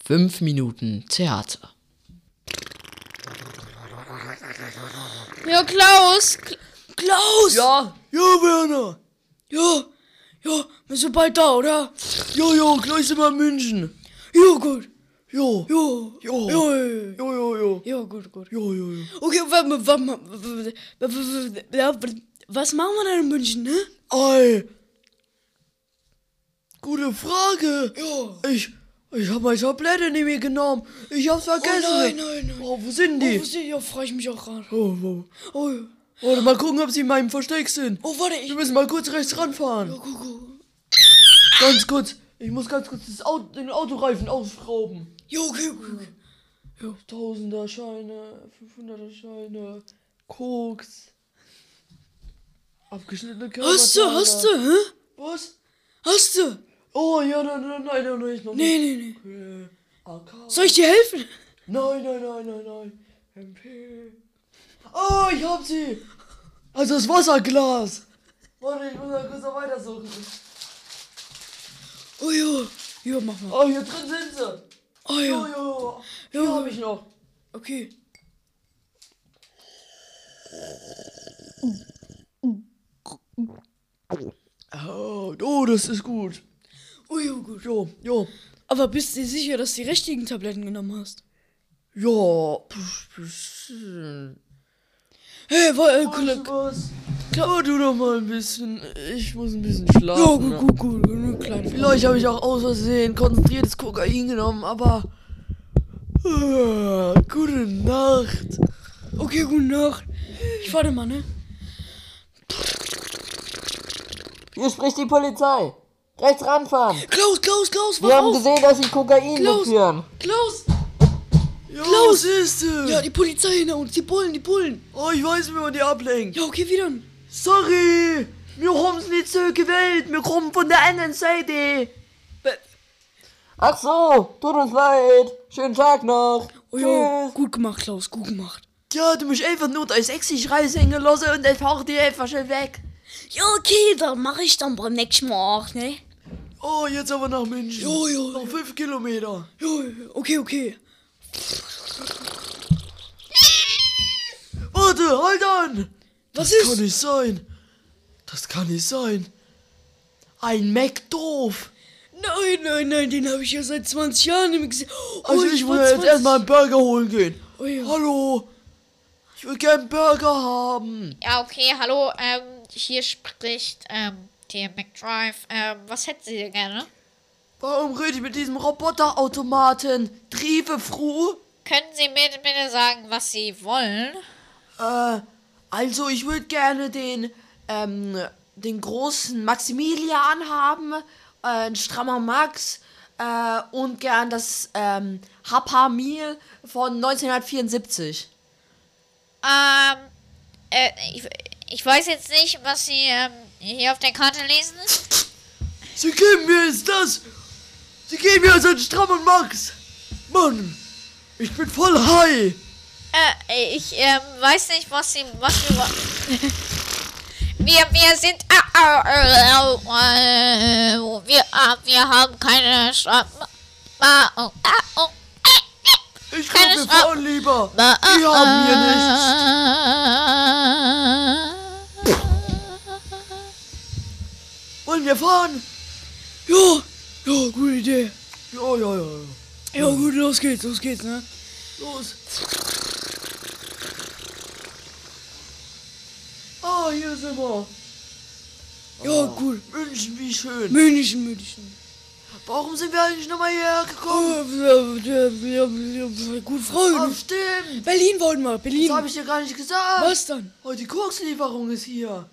5 Minuten Theater. Ja, Klaus! Klaus! Ja? Ja, Werner! Ja, ja, wir sind bald da, oder? Jo, jo, gleich sind wir in München. Jo, gut. Jo, jo, jo, jo, jo, jo, jo. Jo, gut, gut. Jo, jo, jo. Okay, was machen wir denn in München, ne? Ei. Gute Frage. Jo. Ich ich habe meine Tablette nicht mehr genommen. Ich hab's vergessen. Oh nein, nein, nein. Oh, wo sind Oh, die? wo sind die? Ja, frage ich mich auch gerade. Oh, oh. Oh, ja. Warte, mal gucken, ob sie in meinem Versteck sind. oh, warte, ich. Wir müssen mal kurz rechts ranfahren. Oh, guck, guck. Ganz kurz. Ich muss ganz kurz das Auto, den Autoreifen ausschrauben. Jo, okay, okay. okay. Tausender Scheine, 500er Scheine, Koks. Abgeschnittene Körper. Hast du, hast du, hä? Was? Hast du? Oh, ja, nein, nein, nein, nein, nein, Nee, nee, nee. Okay. AK. Soll ich dir helfen? Nein, nein, nein, nein, nein. MP. Oh, ich hab sie. Also das Wasserglas. Warte, ich muss mal kurz noch weitersuchen. Oh ja. Ja, mach mal. Oh, hier drin sind sie. Oh Ja, ja. ja. Hier Ja. habe ich noch. Okay. Oh, oh, das ist gut. Ja, gut. Jo, jo. Aber bist du sicher, dass du die richtigen Tabletten genommen hast? Ja. Hey, war, äh, Weißt Kollege. du noch mal ein bisschen. Ich muss ein bisschen Ja, schlafen. gut, gut, gut. Eine kleine Vielleicht habe ich auch aus Versehen konzentriertes Kokain genommen, aber. Äh, gute Nacht. Okay, gute Nacht. Ich warte mal, ne? Hier spricht die Polizei. Rechts ranfahren. Klaus, Klaus, Klaus, Wir haben auf! gesehen, dass sie Kokain Klaus. mitführen. Klaus! Ja, Klaus. ist denn? Ja, die Polizei hinter uns, die Bullen, die Bullen. oh, ich weiß, wie man die ablenkt. Ja, okay, wie dann? Sorry, wir haben's nicht so gewählt. Wir kommen von der anderen Seite. Ach so, tut uns leid. Schönen Tag noch. Oh ja, gut gemacht, Klaus, gut gemacht. Ja, du musst einfach nur dein sexy raushängen lassen und dann fahr die einfach schnell weg. Ja, okay, dann mache ich dann beim nächsten Mal auch, ne? Oh, jetzt aber nach München. Jo, jo, Noch fünf Kilometer. Ja, okay, okay. Warte, halt an. Was Das kann ist? nicht sein. Das kann nicht sein. Ein McDoof. Nein, nein, nein, den habe ich ja seit 20 Jahren nicht mehr gesehen. Oh, Also ich, war will jetzt 20 erstmal einen Burger holen gehen. Oh ja. Hallo. Ich will gern einen Burger haben. Ja, okay, hallo, ähm, hier spricht, ähm, der McDrive. Ähm, was hätten Sie denn gerne? Warum rede ich mit diesem Roboterautomaten? Triebe Fru? Können Sie mir bitte sagen, was Sie wollen? Äh, also ich würde gerne den, ähm, den großen Maximilian haben, äh, ein strammer Max, äh, und gern das, ähm, Hapa Meal von 1974. Ähm, äh, ich, ich weiß jetzt nicht, was Sie, ähm, hier auf der Karte lesen. Sie geben mir jetzt das! Sie geben mir so einen strammen Max! Mann! Ich bin voll high! Äh, ich, ähm, weiß nicht, was Sie, was wir, wir, wir sind, äh, äh, wir, äh, wir haben keine Strafe. Ah, ah. Ich Stra- fahren lieber! Ah, Die haben hier nichts! Wollen wir fahren? Ja, ja, gute Idee. Ja, ja, ja. ja. Ja, gut, los geht's, los geht's, ne? Los! Ah, hier sind wir! Ja, gut. München, wie schön! München, München. Warum sind wir eigentlich nochmal hierher Oh, gekommen? gut, Ah, Freunde. stimmt! Berlin wollten wir, Berlin. Das habe ich dir gar nicht gesagt! Was dann? Oh, die Kokslieferung ist hier!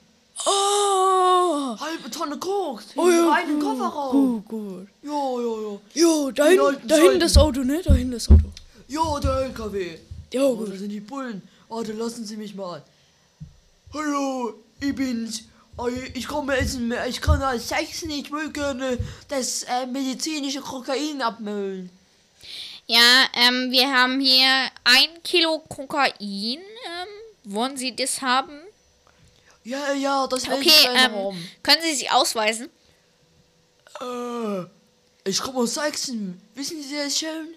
Ah! Halbe Tonne Koks! Oh ja, gut, Kofferraum! Gut, gut. Jo, jo, jo. Jo, da Die hinten, alten da hinten Zeiten. das Auto, ne? Da hinten das Auto. Jo, der LKW! Ja, Oh, gut. da sind die Bullen. Warte, lassen Sie mich mal. Hallo, ich bin's. Oh, Ich komme essen. Ich kann als Sechsen. Ich will gerne das äh, medizinische Kokain abmüllen. Ja, ähm, wir haben hier ein Kilo Kokain. Ähm, wollen Sie das haben? Ja, ja, das will Okay, ich ähm, haben. können Sie sich ausweisen? Äh, ich komme aus Sachsen. Wissen Sie das schon?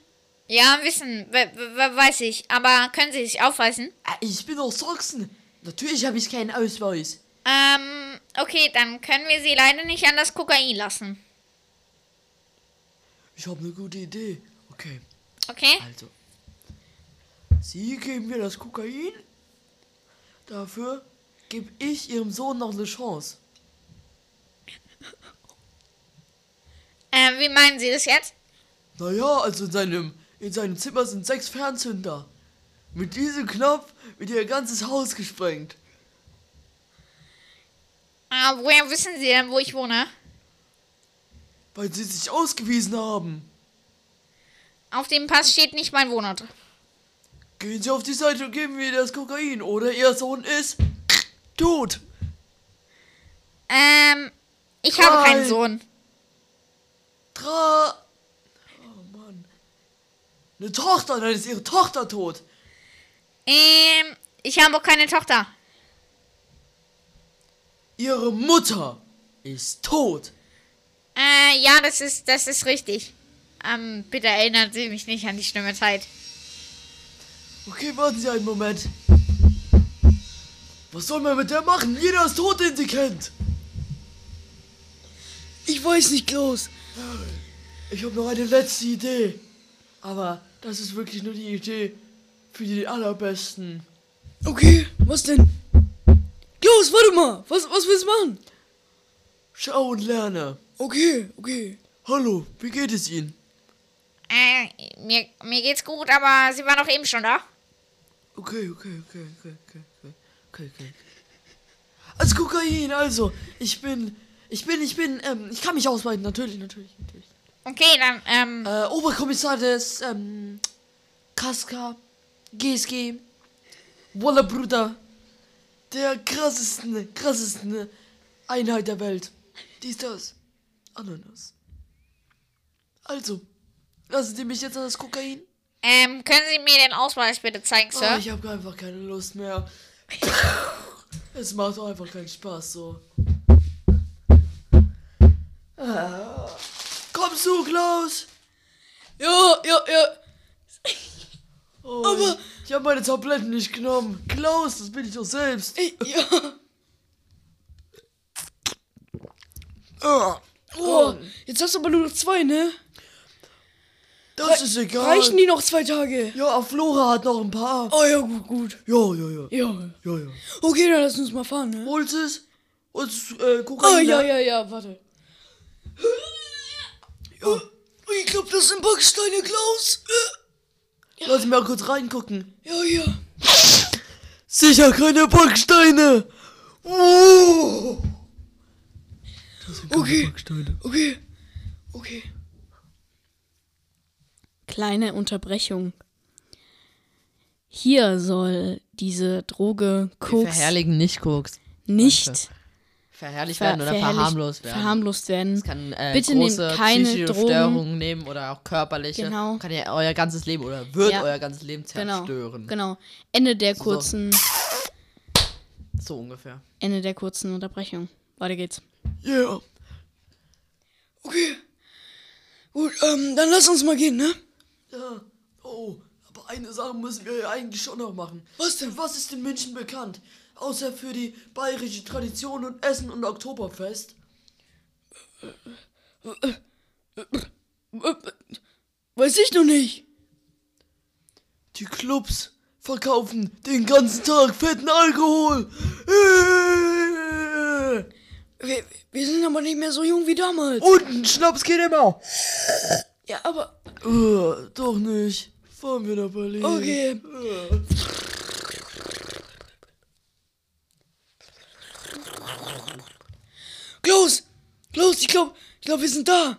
Ja, wissen, we we weiß ich. Aber können Sie sich ausweisen? Äh, ich bin aus Sachsen. Natürlich habe ich keinen Ausweis. Ähm, okay, dann können wir Sie leider nicht an das Kokain lassen. Ich habe eine gute Idee. Okay, Okay? also. Sie geben mir das Kokain. Dafür gebe ich Ihrem Sohn noch eine Chance. Ähm, wie meinen Sie das jetzt? Naja, also in seinem, in seinem Zimmer sind sechs Fernzünder. Mit diesem Knopf wird ihr ganzes Haus gesprengt. Ah, woher wissen Sie denn, wo ich wohne? Weil sie sich ausgewiesen haben. Auf dem Pass steht nicht mein Wohnort. Gehen Sie auf die Seite und geben mir das Kokain. Oder Ihr Sohn ist tot. Ähm, ich habe Drei. keinen Sohn. Tra... Oh Mann. Eine Tochter, dann ist Ihre Tochter tot. Ähm, ich habe auch keine Tochter. Ihre Mutter ist tot. Äh, ja, das ist, das ist richtig. Ähm, bitte erinnern Sie mich nicht an die schlimme Zeit. Okay, warten Sie einen Moment. Was soll man mit der machen? Jeder ist tot, den sie kennt. Ich weiß nicht, Klaus. Ich habe noch eine letzte Idee. Aber das ist wirklich nur die Idee für die allerbesten. Okay, was denn? Klaus, warte mal. Was, was willst du machen? Schau und lerne. Okay, okay. Hallo, wie geht es Ihnen? Äh, mir, mir geht's gut, aber Sie waren doch eben schon da. Okay, okay, okay, okay, okay, okay, okay, okay. Als Kokain, also, ich bin, ich bin, ich bin, ähm, ich kann mich ausweiten, natürlich, natürlich, natürlich. Okay, dann, ähm, Äh, Oberkommissar des, ähm, Kaska, GSG, Waller Bruder, der krassesten, krassesten Einheit der Welt. Dies, das, Ananas. Also, lassen Sie mich jetzt an das Kokain? ähm, können Sie mir den Ausweis bitte zeigen, Oh, Sir? ich habe einfach keine Lust mehr. Es macht einfach keinen Spaß so. Ah. Kommst du, Klaus? Ja, ja, ja. Oh, Aber- ich, ich habe meine Tabletten nicht genommen. Klaus, das bin ich doch selbst. Ey, ja. Ah, Oh, jetzt hast du aber nur noch zwei, ne? Das ist egal. Reichen die noch zwei Tage? Ja, Flora hat noch ein paar. Oh ja, gut, gut. Ja, ja, ja. Ja. Ja, ja. Okay, dann lass uns mal fahren, ne? Holst es? Und äh, Kokain. Oh, ja, ja, ja, warte. ja. Ich glaube, das sind Backsteine, Klaus. Lass mich mal kurz reingucken. Ja, ja. Sicher keine Backsteine. Oh. Das sind keine Okay. Backsteine. Okay. Okay. Kleine Unterbrechung. Hier soll diese Droge Koks Verherrlichen nicht Koks. nicht Verherrlicht ver werden oder verharmlost werden. verharmlost werden. Es kann äh, Bitte nehmt große keine psychische Drogen. Störungen nehmen oder auch körperliche. Genau. Kann ja euer ganzes Leben oder wird Ja. euer ganzes Leben Genau, zerstören. genau. Ende der kurzen, So ungefähr. Ende der kurzen Unterbrechung. Weiter geht's. Yeah. Okay. Gut, ähm, dann lass uns mal gehen, ne? Oh, eine Sache müssen wir ja eigentlich schon noch machen. Was denn? Was ist in München bekannt? Außer für die bayerische Tradition und Essen und Oktoberfest. Weiß ich noch nicht. Die Clubs verkaufen den ganzen Tag fetten Alkohol. Wir, wir sind aber nicht mehr so jung wie damals. Und ein Schnaps geht immer. Ja, aber. Äh, doch nicht. Fahren wir nach Berlin. Okay. Klaus! Klaus, ich glaub, ich glaub, wir sind da.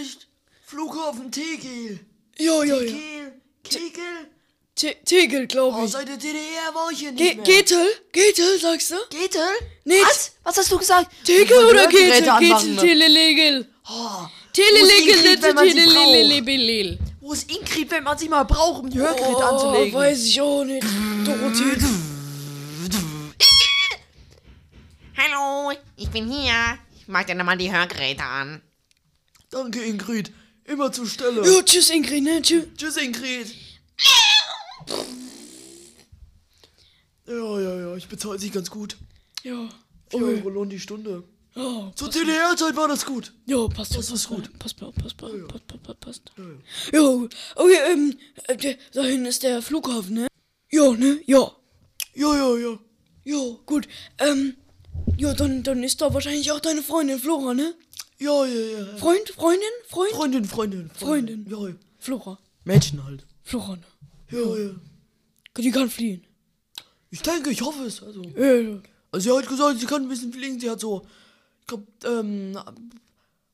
Echt? Flughafen Tegel. Ja, ja, ja. Tegel? Kegel? Te Tegel, glaub Oh, ich. seit der DDR war ich hier nicht Ge mehr. Getel? Getel, sagst du? Getel? Nee, Was? Was hast du gesagt? Tegel oder Getel? Getel, Telelegel. Oh, Telelegel, wenn man sie Telelelelelelel. Wo ist Ingrid, wenn man sie mal braucht, um die Hörgeräte Oh, anzulegen? weiß ich auch nicht. Dorothee. Hallo, ich bin hier. Ich mach dir nochmal die Hörgeräte an. Danke, Ingrid. Immer zur Stelle. Jo, tschüss, Ingrid, ne? Tschüss. Tschüss, Ingrid. Ja, ja, ja, ich bezahle sie ganz gut. Ja. 4 Okay. Euro Lohn die Stunde. Ja, Zur DDR-Zeit war das gut. Jo, passt Das ist gut. Passt, passt, passt, passt, passt, passt. Jo, okay, ähm, äh, da hinten ist der Flughafen, ne? Ja, ne? Ja. Ja, ja, ja. Jo, gut. Ähm, ja, dann, dann ist da wahrscheinlich auch deine Freundin Flora, ne? Ja, ja, ja. Freund, Freundin, Freund? Freundin, Freundin. Freundin. Ja, ja. Flora. Mädchen halt. Flora, ne? Ja, ja. Die kann fliehen. Ich denke, ich hoffe es. Also, Ja, ja. also sie hat gesagt, sie kann ein bisschen fliegen. Sie hat so, ähm,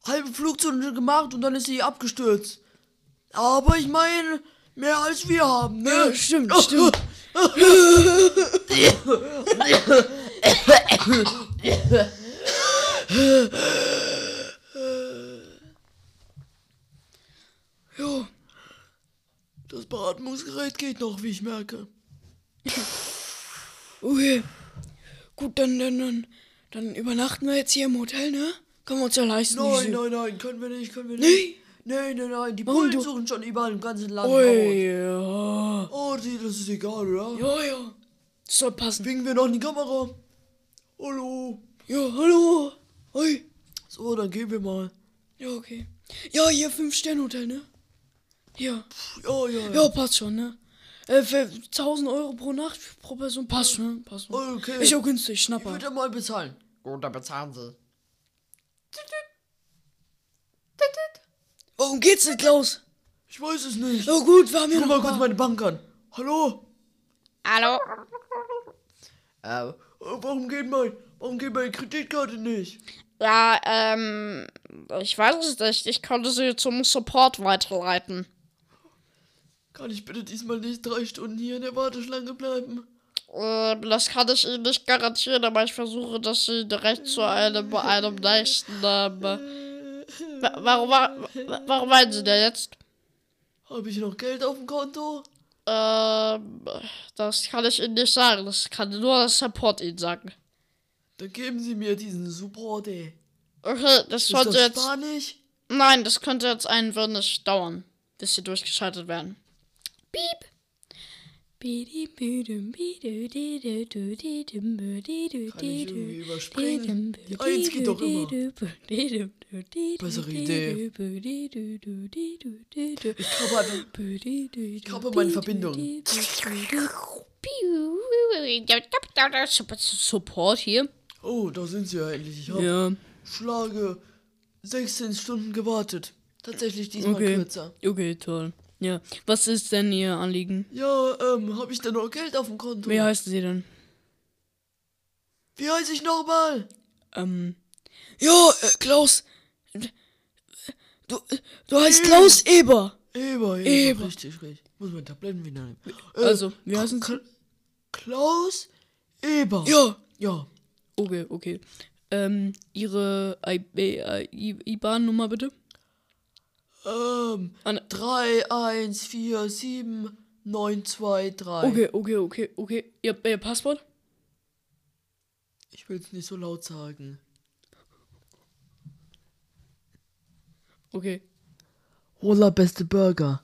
halbe Flugzeuge gemacht und dann ist sie abgestürzt. Aber ich meine, mehr als wir haben, ne? Ja, stimmt, stimmt. Ja. Das Beatmungsgerät geht noch, wie ich merke. Okay. Gut, dann, dann, dann, dann übernachten wir jetzt hier im Hotel, ne? Können wir uns ja leisten. Nein, nein, nein, können wir nicht, können wir Nee. nicht. Nein, nein, nein, die Bullen du- suchen schon überall im ganzen Land. Ui, ja. Oh, das ist egal, oder? Ja, ja. Das soll passen. Winken wir noch in die Kamera. Hallo. Ja, hallo. Ui. So, dann gehen wir mal. Ja, okay. Ja, hier Fünf-Sterne-Hotel, ne? Ja. Ja, ja, ja. Ja, passt schon, ne? Äh, für 1000 Euro pro Nacht pro Person passt schon. Passt schon. Okay. Ist ja günstig, Ich Schnapper. würde mal bezahlen. Gut, dann bezahlen Sie. Warum geht's nicht, Klaus? Ich weiß es nicht. Ja gut, wir haben hier Guck noch mal kurz meine Bank an. Hallo? Hallo? Äh, warum geht mein, warum geht meine Kreditkarte nicht? Ja, ähm, ich weiß es nicht. Ich konnte sie zum Support weiterleiten. Kann ich bitte diesmal nicht drei Stunden hier in der Warteschlange bleiben? Äh, das kann ich Ihnen nicht garantieren, aber ich versuche, dass Sie direkt zu einem, einem nächsten, ähm, wa- warum, wa- wa- warum meinen Sie denn jetzt? Habe ich noch Geld auf dem Konto? Ähm, das kann ich Ihnen nicht sagen. Das kann nur das Support Ihnen sagen. Dann geben Sie mir diesen Support, ey. Okay, das sollte jetzt. Spanisch? Nein, das könnte jetzt ein wenig dauern, bis Sie durchgeschaltet werden. Piep. Kann ich irgendwie überspringen? Die Eins geht doch immer. Bessere Idee. Ich kappe einfach. Ich kappe meine Verbindung. Support hier. Oh, da sind Sie ja endlich. Ich habe Ja, Schlage 16 Stunden gewartet. Tatsächlich diesmal Okay. kürzer. okay, toll. Ja, was ist denn Ihr Anliegen? Ja, ähm, habe ich denn noch Geld auf dem Konto? Wie heißen Sie denn? Wie heiße ich nochmal? Ähm, ja, äh, Klaus. Du, du heißt Klaus Eber. Eber, Eber. Eber. Richtig, richtig. Muss mein Tabletten wieder nehmen. Äh, Also, wie heißen Sie? Kla- Klaus Eber. Ja. Ja. Okay, okay. Ähm, Ihre äh, IBAN-Nummer bitte? Ähm, An- 3, 1, 4, 7, 9, 2, 3. Okay, okay, okay, okay. Ihr, Ihr Passwort? Ich will es nicht so laut sagen. Okay. Roller beste Burger.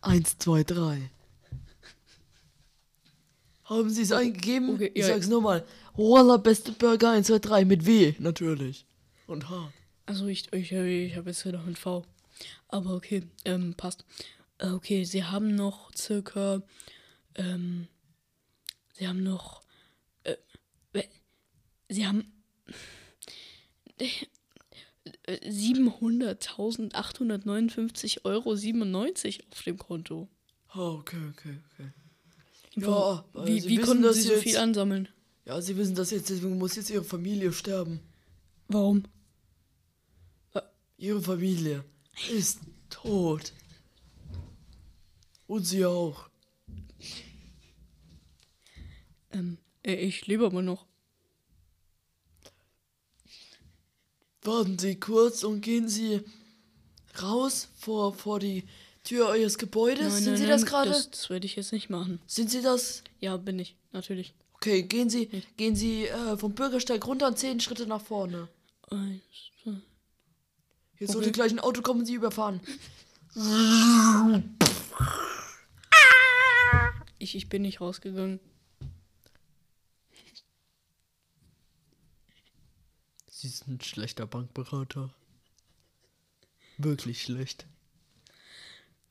1, 2, 3. Haben Sie es eingegeben? Okay, ich ja. sag's nochmal. Roller beste Burger 1, 2, 3 mit W, natürlich. Und H. Also ich, ich, ich habe jetzt hier noch ein V. Aber okay, ähm, passt. Äh, Okay, sie haben noch circa, ähm, sie haben noch, äh, äh, sie haben äh, 700.859 Euro 97 auf dem Konto. Ah, okay, okay, okay. Ja, äh, wie, Sie wie wissen konnten das sie so jetzt. viel ansammeln? Ja, Sie wissen das jetzt, deswegen muss jetzt Ihre Familie sterben. Warum? Ihre Familie ist tot. Und Sie auch. Ähm, äh, ich lebe aber noch. Warten Sie kurz und gehen Sie raus vor, vor die Tür Eures Gebäudes. Sind Sie das gerade? Das, das werde ich jetzt nicht machen. Sind Sie das? Ja, bin ich, natürlich. Okay, gehen Sie, gehen Sie äh, vom Bürgersteig runter und zehn Schritte nach vorne. Eins, zwei. Jetzt sollte gleich ein Auto kommen und Sie überfahren. Ich, ich bin nicht rausgegangen. Sie sind ein schlechter Bankberater. Wirklich schlecht.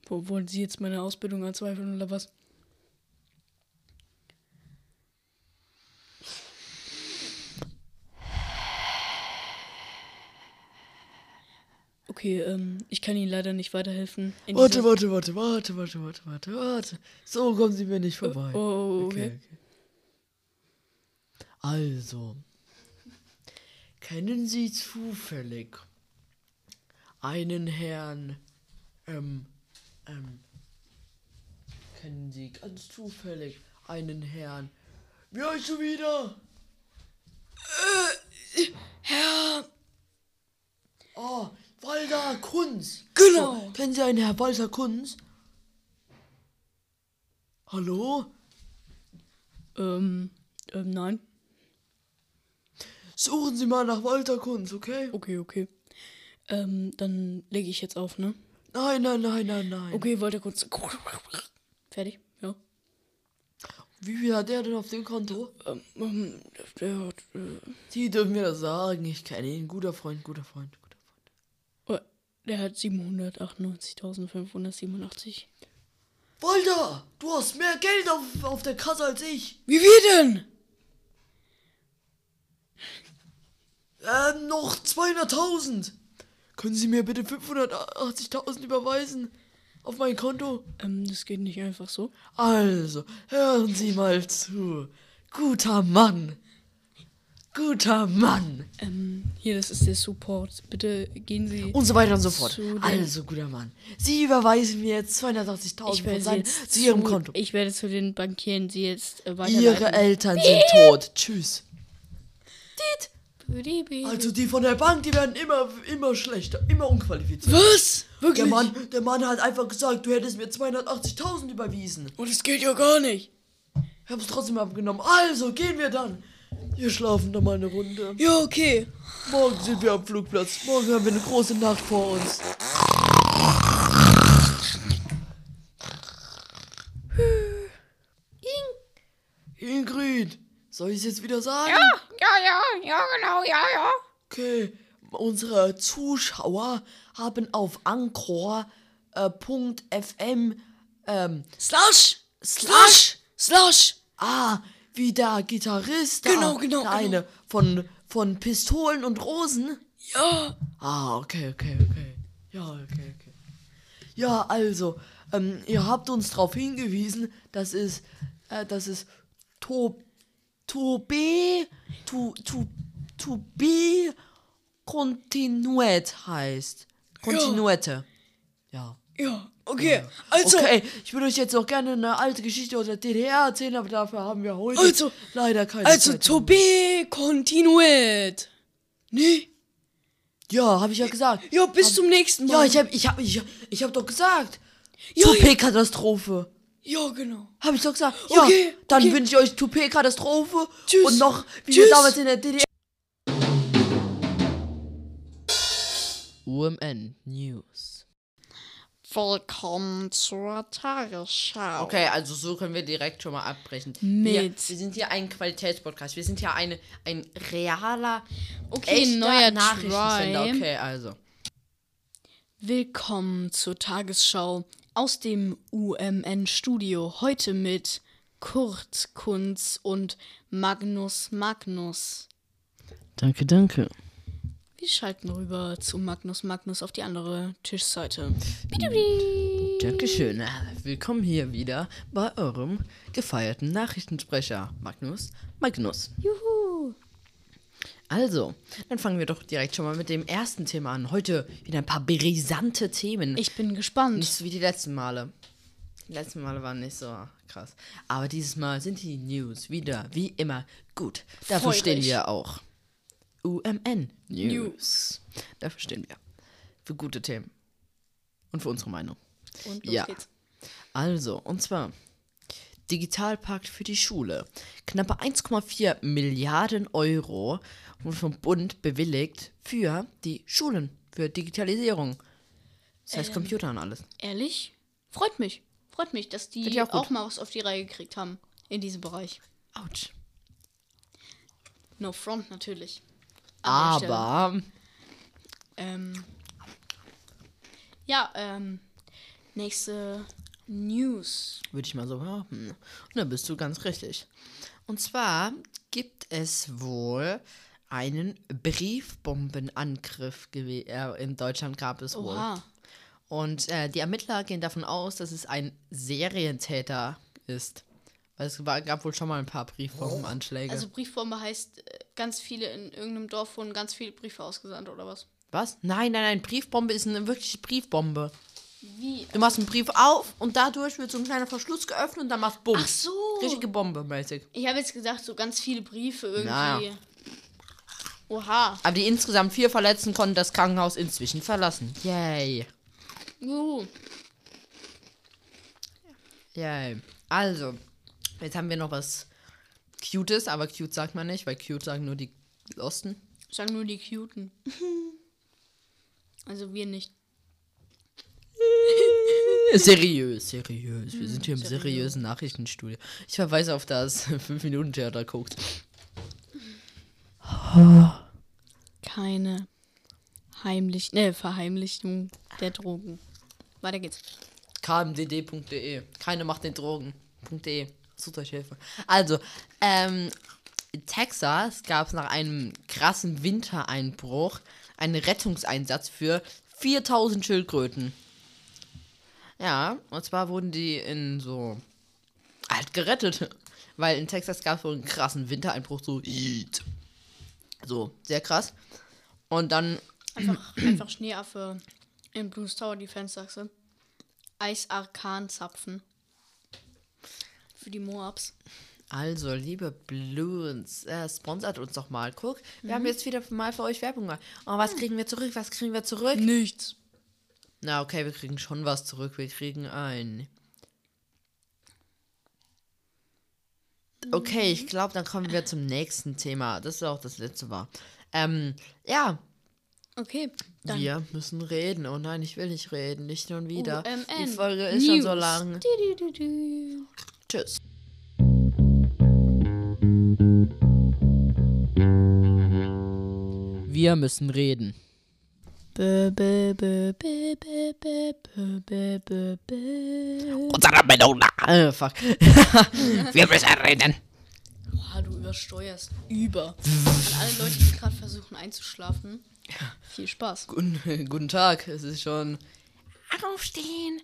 Wo wollen Sie jetzt meine Ausbildung anzweifeln oder was? Okay, ähm, ich kann Ihnen leider nicht weiterhelfen. Warte, warte, warte, warte, warte, warte, warte, warte. So kommen Sie mir nicht vorbei. Oh, okay. Also, kennen Sie zufällig einen Herrn, ähm, ähm, kennen Sie ganz zufällig einen Herrn, wie heißt du wieder? Äh, Herr, Oh, Walter Kunz. Genau. So, kennen Sie einen Herr Walter Kunz? Hallo? ähm, ähm, nein. Suchen Sie mal nach Walter Kunz, okay? Okay, okay. Ähm, dann lege ich jetzt auf, ne? Nein, nein, nein, nein, nein. Okay, Walter kurz. Fertig? Ja. Wie viel hat er denn auf dem Konto? Ähm, ähm, der hat, äh, Sie dürfen mir das sagen. Ich kenne ihn. Guter Freund, guter Freund, der hat 798.587. Walter, du hast mehr Geld auf, auf der Kasse als ich. Wie wir denn? Ähm, noch 200.000. Können Sie mir bitte 580.000 überweisen? Auf mein Konto? Ähm, das geht nicht einfach so. Also, hören Sie mal zu. Guter Mann. Guter Mann. Ähm, hier, das ist der Support. Bitte gehen Sie. Und so weiter und so fort. Also, guter Mann. Sie überweisen mir jetzt 280.000 ich von jetzt zu Ihrem zu- Konto. Ich werde zu den Bankieren Sie jetzt äh, Ihre weiterleiten. Eltern sind tot. Tschüss. Baby. Also die von der Bank, die werden immer, immer schlechter, immer unqualifiziert. Was? Wirklich? Der Mann, der Mann hat einfach gesagt, du hättest mir 280.000 überwiesen. Und das geht ja gar nicht. Ich hab's trotzdem abgenommen. Also, gehen wir dann. Wir schlafen da mal eine Runde. Ja, okay. Morgen sind wir am Flugplatz. Morgen haben wir eine große Nacht vor uns. Ingrid, soll ich es jetzt wieder sagen? Ja, ja, ja, genau, ja, ja. Okay, unsere Zuschauer haben auf Anchor.fm äh, ähm, Slash. Slash, Slash. ah, wie der Gitarrist, da, Genau, genau, der eine von, von Pistolen und Rosen. Ja. Ah, okay, okay, okay. Ja, okay, okay. Ja, also, ähm, ihr habt uns darauf hingewiesen, dass es, äh, dass es to, to be, to, to, to be continuet heißt. Continuette. Ja. Ja. Okay. Also. Okay, ich würde euch jetzt auch gerne eine alte Geschichte aus der DDR erzählen, aber dafür haben wir heute Also- leider keine Also, Zeit. to be continued. Nee. Ja, habe ich ja gesagt. Ja, bis zum nächsten Mal. Ja, ich habe ich hab, ich, ich hab doch gesagt. Ja, Toupet-Katastrophe. Ja, genau. Habe ich doch gesagt. Ja, Okay, dann okay. wünsche ich euch Toupet-Katastrophe. Tschüss. Und noch, wie wir Tschüss. damals in der DDR. UMN News. Willkommen zur Tagesschau. Okay, also so können wir direkt schon mal abbrechen. Mit- Wir, wir sind hier ein Qualitätspodcast. Wir sind hier eine, ein realer, Okay, echter neuer Nachrichtensender. Try. Okay, also. Willkommen zur Tagesschau aus dem UMN-Studio. Heute mit Kurt Kunz und Magnus Magnus. Danke, danke. Wir schalten rüber zu Magnus Magnus auf die andere Tischseite. Dankeschön. Willkommen hier wieder bei eurem gefeierten Nachrichtensprecher, Magnus Magnus. Juhu. Also, dann fangen wir doch direkt schon mal mit dem ersten Thema an. Heute wieder ein paar brisante Themen. Ich bin gespannt. Nicht so wie die letzten Male. Die letzten Male waren nicht so krass. Aber dieses Mal sind die News wieder, wie immer, gut. Dafür Feurig. stehen wir auch. UMN News. Dafür stehen wir. Für gute Themen. Und für unsere Meinung. Und los Ja. geht's. Also, und zwar Digitalpakt für die Schule. Knappe 1,4 Milliarden Euro wurden vom Bund bewilligt für die Schulen, für Digitalisierung. Das Ähm. heißt Computer und alles. Ehrlich? Freut mich. Freut mich, dass die auch auch, mal was auf die Reihe gekriegt haben in diesem Bereich. Autsch. No front natürlich. Aber Ähm, ja, ähm, nächste News. würde ich mal so behaupten. Und da bist du ganz richtig. Und zwar gibt es wohl einen Briefbombenangriff äh, in Deutschland gab es wohl. Oha. Und äh, die Ermittler gehen davon aus, dass es ein Serientäter ist. Weil es war, gab wohl schon mal ein paar Briefbombenanschläge. Also Briefbombe heißt, äh, ganz viele in irgendeinem Dorf wurden ganz viele Briefe ausgesandt oder was? Was? Nein, nein, nein. Briefbombe ist eine wirkliche Briefbombe. Wie? Du machst einen Brief auf und dadurch wird so ein kleiner Verschluss geöffnet und dann machst Bumm. Ach so. Richtige Bombe mäßig. Ich habe jetzt gesagt, so ganz viele Briefe irgendwie. Naja. Oha. Aber die insgesamt vier Verletzten konnten das Krankenhaus inzwischen verlassen. Yay. Juhu. Yay. Also, jetzt haben wir noch was Cutes, aber cute sagt man nicht, weil cute sagen nur die Die Osten? Sagen nur die Cuten. also wir nicht. Seriös, seriös. Wir sind hier im seriösen Nachrichtenstudio. Ich verweise auf das 5-Minuten-Theater guckt. Keine heimlich, ne, Verheimlichung der Drogen. Weiter geht's. kmdd.de. Keine macht den Drogen.de. Sucht euch Hilfe. Also, ähm, in Texas gab es nach einem krassen Wintereinbruch einen Rettungseinsatz für 4000 Schildkröten. Ja, und zwar wurden die in so halt gerettet. Weil in Texas gab es wohl einen krassen Wintereinbruch, so. So, sehr krass. Und dann Einfach, einfach Schneeaffe in Blues Tower Defense, sagst du? Eisarkan-Zapfen. Für die Moabs. Also, liebe Bluens, äh, sponsert uns doch mal. Guck, wir haben jetzt wieder mal für euch Werbung gemacht. Oh, was kriegen wir zurück? Was kriegen wir zurück? Nichts. Na, okay, wir kriegen schon was zurück. Wir kriegen ein. Okay, ich glaube, dann kommen wir zum nächsten Thema. Das ist auch das letzte war. Ähm, ja, Okay, dann. wir müssen reden. Oh nein, ich will nicht reden. Nicht schon wieder. OMN. Die Folge ist schon so News. lang. Du, du, du. Tschüss. Wir müssen reden. Unserer Meinung nach. Äh, fuck. Wir müssen reden. Boah, du übersteuerst über. An alle Leute, die gerade versuchen einzuschlafen. Viel Spaß. Guten, guten Tag. Es ist schon. Aufstehen.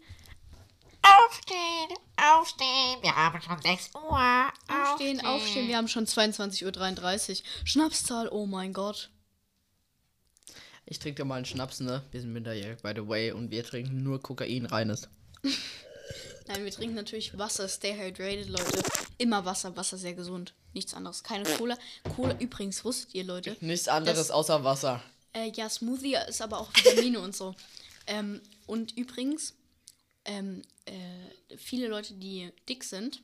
Aufstehen. Aufstehen. Wir haben schon 6 Uhr. Aufstehen, aufstehen. Wir haben schon 22.33 Uhr. Schnapszahl, oh mein Gott. Ich trinke mal einen Schnaps, ne? Wir sind minderjährig, by the way. Und wir trinken nur Kokain reines. Nein, wir trinken natürlich Wasser. Stay hydrated, Leute. Immer Wasser. Wasser sehr gesund. Nichts anderes. Keine Cola. Cola, übrigens, wusstet ihr, Leute? Nichts anderes Das- außer Wasser. Äh, ja, Smoothie ist aber auch Vitamine und so. Ähm, und übrigens, ähm, äh, viele Leute, die dick sind,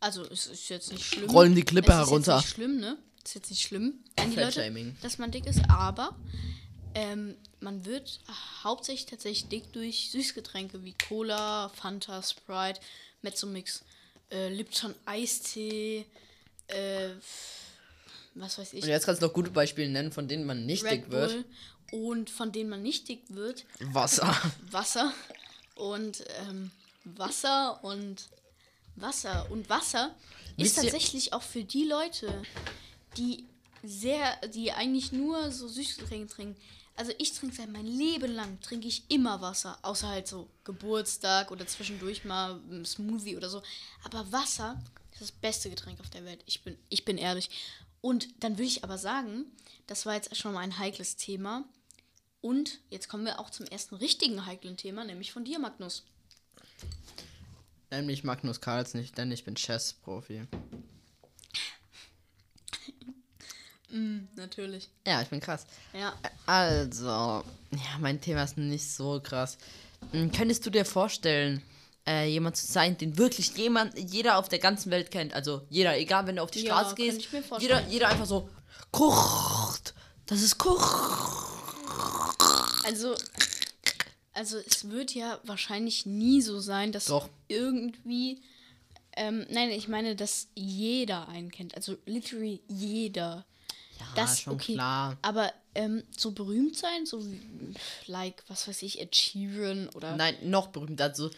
also es ist jetzt nicht schlimm. Rollen die Klippe es ist herunter. Jetzt nicht schlimm, ne? Ist jetzt nicht schlimm an die Leute, dass man dick ist, aber ähm, man wird hauptsächlich tatsächlich dick durch Süßgetränke wie Cola, Fanta, Sprite, Mezzomix, äh, Lipton Eistee, äh, was weiß ich. Und jetzt kannst du noch gute Beispiele nennen, von denen man nicht dick Red wird. Bull und von denen man nicht dick wird, Wasser. Wasser und ähm, Wasser und Wasser und Wasser ist tatsächlich auch für die Leute, die sehr, die eigentlich nur so Süßgetränke trinken. Also ich trinke seit mein Leben lang trinke ich immer Wasser, außer halt so Geburtstag oder zwischendurch mal ein Smoothie oder so. Aber Wasser ist das beste Getränk auf der Welt. Ich bin, ich bin ehrlich. Und dann würde ich aber sagen, das war jetzt schon mal ein heikles Thema. Und jetzt kommen wir auch zum ersten richtigen heiklen Thema, nämlich von dir, Magnus. Nämlich Magnus Carlsen nicht, denn ich bin Chess-Profi. Natürlich. Ja, ich bin krass. Ja. Also, ja, mein Thema ist nicht so krass. Hm, Könntest du dir vorstellen, äh, jemand zu sein, den wirklich jemand, jeder auf der ganzen Welt kennt? Also jeder, egal wenn du auf die Ja, Straße könnte gehst, ich mir vorstellen. jeder, jeder einfach so, Kurt, das ist Kurt. Also, also es wird ja wahrscheinlich nie so sein, dass Doch. irgendwie. Ähm, nein, ich meine, dass jeder einen kennt. Also literally jeder. Ja, das schon okay. klar. Aber ähm, so berühmt sein, so wie, like, was weiß ich, Ed Sheeran oder. Nein, noch berühmter. Also,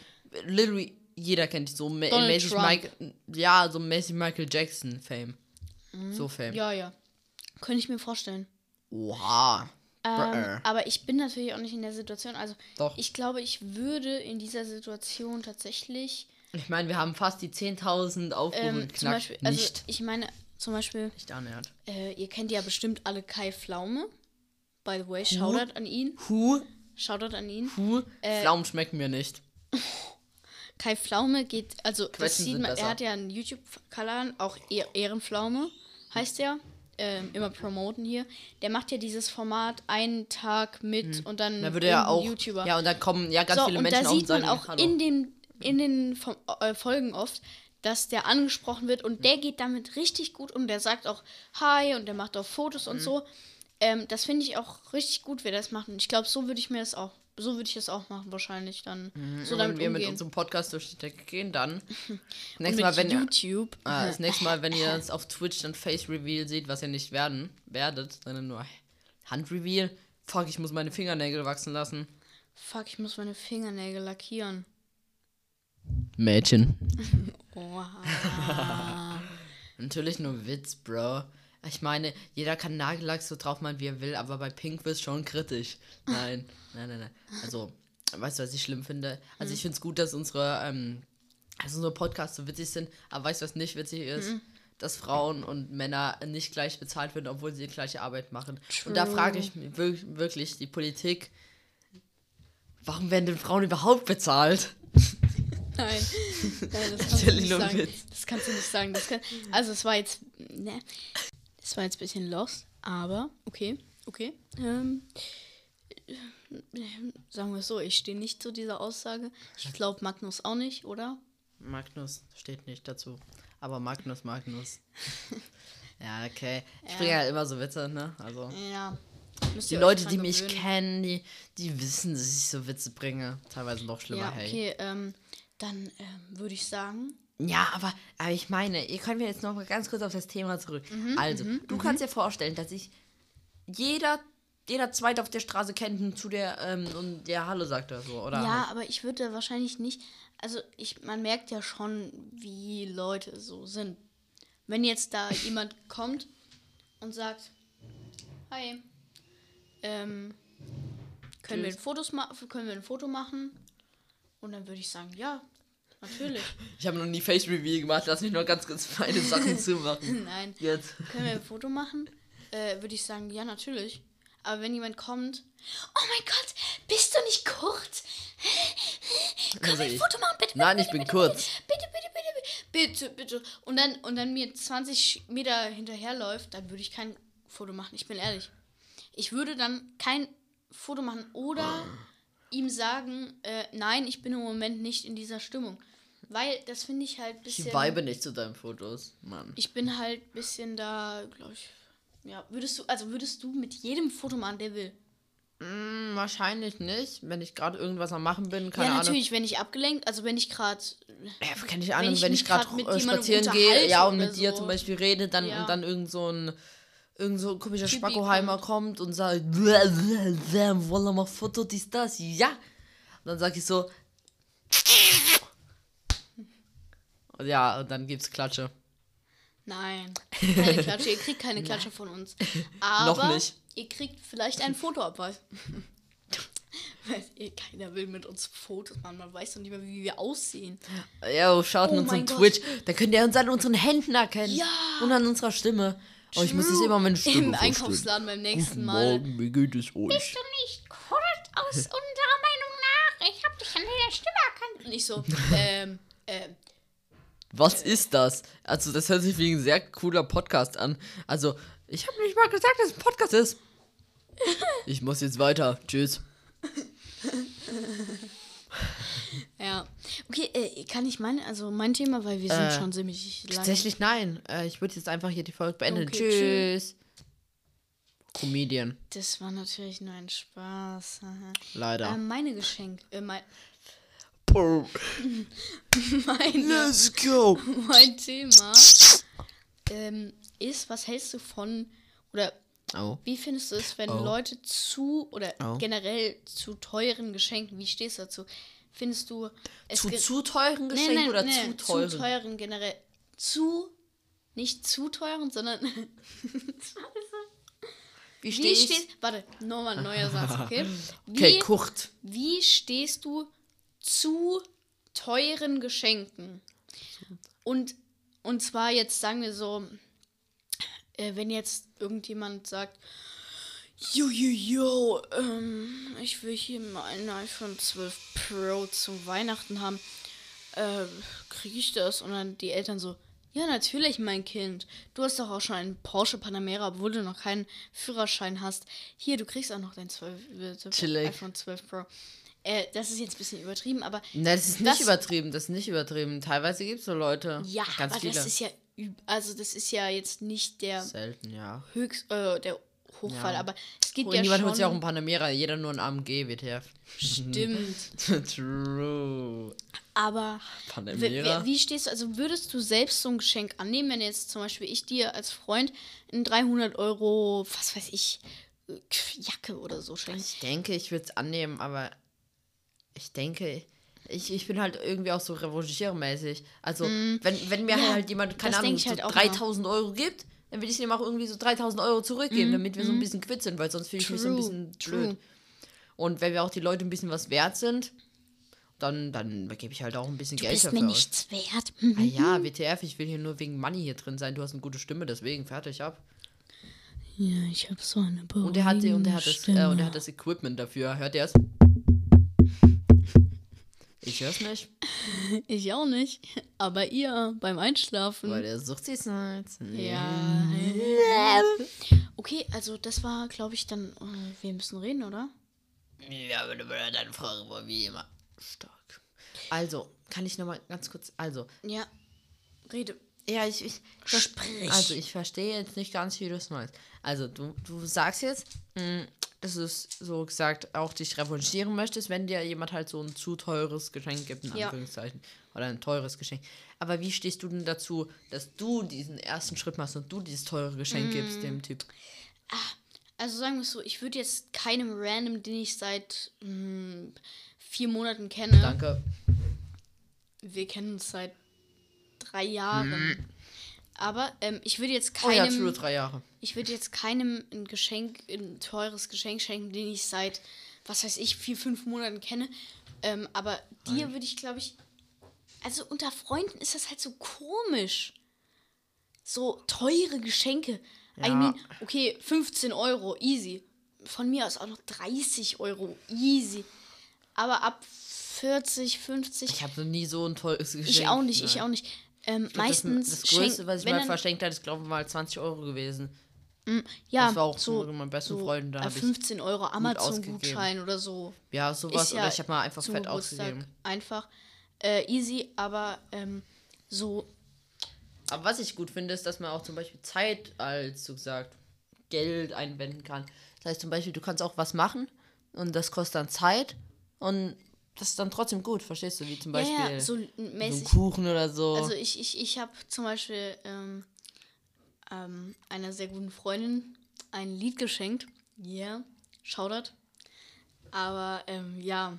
literally, jeder kennt so ma mäßig. Michael, ja, so mäßig Michael Jackson Fame. So Fame. Mhm. Ja, ja. Könnte ich mir vorstellen. Oha. Ähm, Brr. aber ich bin natürlich auch nicht in der Situation. Also, Doch. ich glaube, ich würde in dieser Situation tatsächlich. Ich meine, wir haben fast die 10.000 Aufrufe Ähm, zum Beispiel, also nicht. ich meine, zum Beispiel, Nicht annähernd. äh, ihr kennt ja bestimmt alle Kai Pflaume. By the way, Shoutout an ihn. Hu, Shoutout an ihn. hu, Äh, Pflaumen schmecken mir nicht. Kai Pflaume geht, also das sieht man, er hat ja einen YouTube-Kanal, auch Ehr- Ehrenpflaume heißt der. Ähm, immer promoten hier. Der macht ja dieses Format einen Tag mit und dann Da würde ja auch. YouTuber. Ja, und dann kommen ja ganz so, viele und Menschen da und sieht man auch Hallo. in den, in den äh, Folgen oft, dass der angesprochen wird und der geht damit richtig gut um. Der sagt auch Hi und der macht auch Fotos Mhm. und so. Ähm, das finde ich auch richtig gut, wer das macht. Und ich glaube, so würde ich mir das auch, so würde ich das auch machen wahrscheinlich dann. So Und damit wenn wir mit umgehen. unserem Podcast durch die Decke gehen, dann nächstes mit Mal, wenn ihr, YouTube. ah, das nächste Mal, wenn ihr es auf Twitch dann Face Reveal seht, was ihr nicht werden werdet, sondern nur Hand Reveal. Fuck, ich muss meine Fingernägel wachsen lassen. Fuck, ich muss meine Fingernägel lackieren. Mädchen. Oha. Natürlich nur Witz, Bro. Ich meine, jeder kann Nagellack so drauf malen, wie er will, aber bei Pink wird schon kritisch. Nein, nein, nein, nein. Also, weißt du, was ich schlimm finde? Also, ich finde es gut, dass unsere, ähm, also unsere Podcasts so witzig sind, aber weißt du, was nicht witzig ist? Dass Frauen und Männer nicht gleich bezahlt werden, obwohl sie die gleiche Arbeit machen. Und da frage ich mich wir- wirklich, die Politik, warum werden denn Frauen überhaupt bezahlt? Nein. Nein, das kannst du nicht sagen. Das kannst du nicht sagen. Kann, also es war jetzt. Ne, das war jetzt ein bisschen lost, aber okay, okay. Ähm, äh, sagen wir es so, ich stehe nicht zu dieser Aussage. Ich glaube Magnus auch nicht, oder? Magnus steht nicht dazu. Aber Magnus, Magnus. ja, okay. Ich bringe halt immer so Witze, ne? Also. Ja. Müsst Die Leute, die mich kennen, die, die wissen, dass ich so Witze bringe. Teilweise noch schlimmer, Ja, hey. okay, ähm, dann ähm, würde ich sagen. Ja, aber, aber ich meine, ihr könnt mir jetzt noch mal ganz kurz auf das Thema zurück. Mhm, also, du kannst dir vorstellen, dass ich jeder, jeder Zweite auf der Straße kennt und zu der, ähm, und der Hallo sagt oder so, oder? Ja, aber ich würde wahrscheinlich nicht. Also ich, man merkt ja schon, wie Leute so sind. Wenn jetzt da jemand kommt und sagt, hi, ähm, können wir, ein Fotos können wir ein Foto machen? Und dann würde ich sagen, ja, natürlich. Ich habe noch nie Face Reveal gemacht, lass mich noch ganz kurz meine Sachen zumachen. Nein, Jetzt. können wir ein Foto machen? Äh, würde ich sagen, ja, natürlich. Aber wenn jemand kommt, oh mein Gott, bist du nicht kurz? Können wir ein Foto machen? Bitte, Nein, bitte, ich bin bitte, kurz. Bitte, bitte, bitte, bitte, bitte. Und dann, und dann mir 20 Meter hinterherläuft, dann würde ich kein Foto machen. Ich bin ehrlich. Ich würde dann kein Foto machen oder ihm sagen, äh, nein, ich bin im Moment nicht in dieser Stimmung. Weil das finde ich halt ein Ich bisschen. vibe nicht zu deinen Fotos, Mann. Ich bin halt ein bisschen da, glaube ich. Ja, würdest du, also würdest du mit jedem Foto machen, der will? Hm, wahrscheinlich nicht, wenn ich gerade irgendwas am machen bin, keine ja, Ahnung. natürlich, wenn ich abgelenkt, also wenn ich gerade. Ja, keine Ahnung, ich wenn ich gerade spazieren gehe, ja, und mit dir so. zum Beispiel rede, dann Ja. und dann irgend so ein irgend so ein komischer Typi Spackoheimer kommt und sagt, wollen wir mal Foto, dies, das, ja. Und dann sag ich so, ja, und dann gibt's Klatsche. Nein, keine Klatsche. ihr kriegt keine Klatsche von uns. Aber nicht. ihr kriegt vielleicht einen Fotoabweis. Weil keiner will mit uns Fotos machen. Man weiß doch nicht mehr, wie wir aussehen. Ja, schaut in Oh unseren mein Gott. Twitch, da könnt ihr uns an unseren Händen erkennen. Ja. Und an unserer Stimme. Oh, ich muss jetzt immer meine Stimme Im vorstellen. Einkaufsladen beim nächsten Mal. Morgen, wie geht es euch? du nicht kurz aus unserer Meinung nach? Ich hab dich an der Stimme erkannt. Und ich so, ähm, ähm, Was ist das? Also, das hört sich wie ein sehr cooler Podcast an. Also, ich habe nicht mal gesagt, dass es ein Podcast ist. Ich muss jetzt weiter. Tschüss. ja. Okay, äh, kann ich mein, also mein Thema, weil wir sind Äh, schon ziemlich lang. Tatsächlich nein. Äh, ich würde jetzt einfach hier die Folge beenden. Okay, Tschüss. Comedian. Das war natürlich nur ein Spaß. Leider. Ähm, meine Geschenke, äh, mein. meine, Let's go. mein Thema ähm, ist, was hältst du von, oder Oh. wie findest du es, wenn Oh. Leute zu, oder Oh. generell zu teuren Geschenken, wie stehst du dazu? Findest du es Zu, zu teuren Nee, Geschenken nee, oder nee, zu teuren? Zu teuren generell. Zu, nicht zu teuren, sondern Wie wie stehst stehst, warte, nochmal ein neuer Satz, okay? Wie, Okay, Kurt. wie stehst du zu teuren Geschenken? Und, und zwar jetzt sagen wir so, äh, wenn jetzt irgendjemand sagt, Jo, jo, jo, ähm, ich will hier mein iPhone 12 Pro zu Weihnachten haben. Äh, kriege ich das? Und dann die Eltern so, ja, natürlich, mein Kind. Du hast doch auch schon einen Porsche Panamera, obwohl du noch keinen Führerschein hast. Hier, du kriegst auch noch dein 12, äh, iPhone 12 Pro. Äh, das ist jetzt ein bisschen übertrieben, aber Ne, das ist nicht Das- übertrieben, das ist nicht übertrieben. Teilweise gibt es so Leute. ja, ganz aber viele. das ist ja, also das ist ja jetzt nicht der Selten, ja. höchst, äh, der Hochfall, Ja. aber es gibt Und ja niemand schon. holt sich auch ein Panamera, jeder nur ein AMG, WTF. Stimmt. True. Aber Panamera. w- wie stehst du, also würdest du selbst so ein Geschenk annehmen, wenn jetzt zum Beispiel ich dir als Freund ein 300 Euro, was weiß ich, äh, Jacke oder so schenke? Ich denke, ich würde es annehmen, aber ich denke, ich, ich bin halt irgendwie auch so revanchiermäßig. Also, wenn, wenn mir Mm. Ja, halt jemand, keine das Ahnung, so halt auch 3000 Euro gibt, dann will ich ihm auch irgendwie so 3000 Euro zurückgeben, damit wir so ein bisschen quitt sind, weil sonst fühle ich mich so ein Mm, bisschen true. blöd. Und wenn wir auch die Leute ein bisschen was wert sind, dann, dann gebe ich halt auch ein bisschen Du Geld bist dafür mir nichts wert. Ah ja, WTF, ich will hier nur wegen Money hier drin sein. Du hast eine gute Stimme, deswegen fertig ab. Ja, ich habe so eine Und er und er hat, das, äh, und er hat das Equipment dafür. Hört ihr es? Ich hör's nicht, Ich auch nicht. Aber ihr beim Einschlafen. weil der sucht sich halt. Ja. Okay, also das war, glaube ich, dann. äh, Wir müssen reden, oder? Ja, aber deine Frage war wie immer stark. Also, kann ich nochmal ganz kurz. Also, Ja. Rede. Ja, ich. ich Sprich. Also, ich verstehe jetzt nicht ganz, wie du es meinst. Also, du, du sagst jetzt, mh, dass du es so gesagt auch dich revanchieren möchtest, wenn dir jemand halt so ein zu teures Geschenk gibt, in Ja. Anführungszeichen. Oder ein teures Geschenk. Aber wie stehst du denn dazu, dass du diesen ersten Schritt machst und du dieses teure Geschenk gibst, dem Typ? Also sagen wir es so, ich würde jetzt keinem Random, den ich seit mh, vier Monaten kenne. Danke. Wir kennen uns seit drei Jahren. Aber ähm, ich würde jetzt Oh ja, keinem. true, drei Jahre. Ich würde jetzt keinem ein Geschenk, ein teures Geschenk schenken, den ich seit, was weiß ich, vier, fünf Monaten kenne. Ähm, aber dir würde ich, glaube ich, also unter Freunden ist das halt so komisch. So teure Geschenke. I Ja. mean, okay, 15 Euro, easy. Von mir aus auch noch 30 Euro, easy. Aber ab 40, 50. Ich habe noch nie so ein teures Geschenk. Ich auch nicht, ich Nein. auch nicht. Ähm, glaub, meistens Das, das Größte, was ich mal verschenkt habe, ist, glaube ich, mal 20 Euro gewesen. Ja, Das war auch so, so mein besten so Freund, da äh, hab ich 15 Euro ausgegeben. Amazon-Gutschein oder so. Ja, sowas. Ja oder ich habe mal einfach fett Geburtstag ausgegeben. Einfach äh, easy, aber ähm, so, Aber was ich gut finde, ist, dass man auch zum Beispiel Zeit als, so gesagt, Geld einwenden kann. Das heißt zum Beispiel, du kannst auch was machen und das kostet dann Zeit und das ist dann trotzdem gut, verstehst du? Wie zum ja, Beispiel ja, so so ein mäßig. Kuchen oder so. Also ich, ich, ich habe zum Beispiel ähm, ähm, einer sehr guten Freundin ein Lied geschenkt. Yeah, Shoutout. Aber ähm, ja.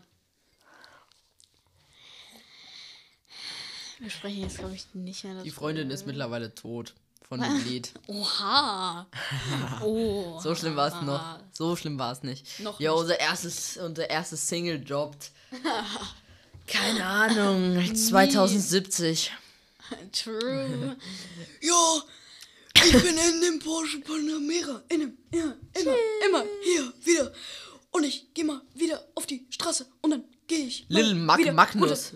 Wir sprechen jetzt, glaube ich, nicht mehr Die darüber. Freundin ist mittlerweile tot von dem Lied. Oha! Oh. So schlimm war es noch. So schlimm war es nicht. Noch ja, unser erstes, unser erstes Single droppt. Keine Ahnung, 2070. True. Ja, ich bin in dem Porsche Panamera. In dem, ja, immer, immer hier wieder. Und ich gehe mal wieder auf die Straße und dann gehe ich. Lil Mag wieder Magnus.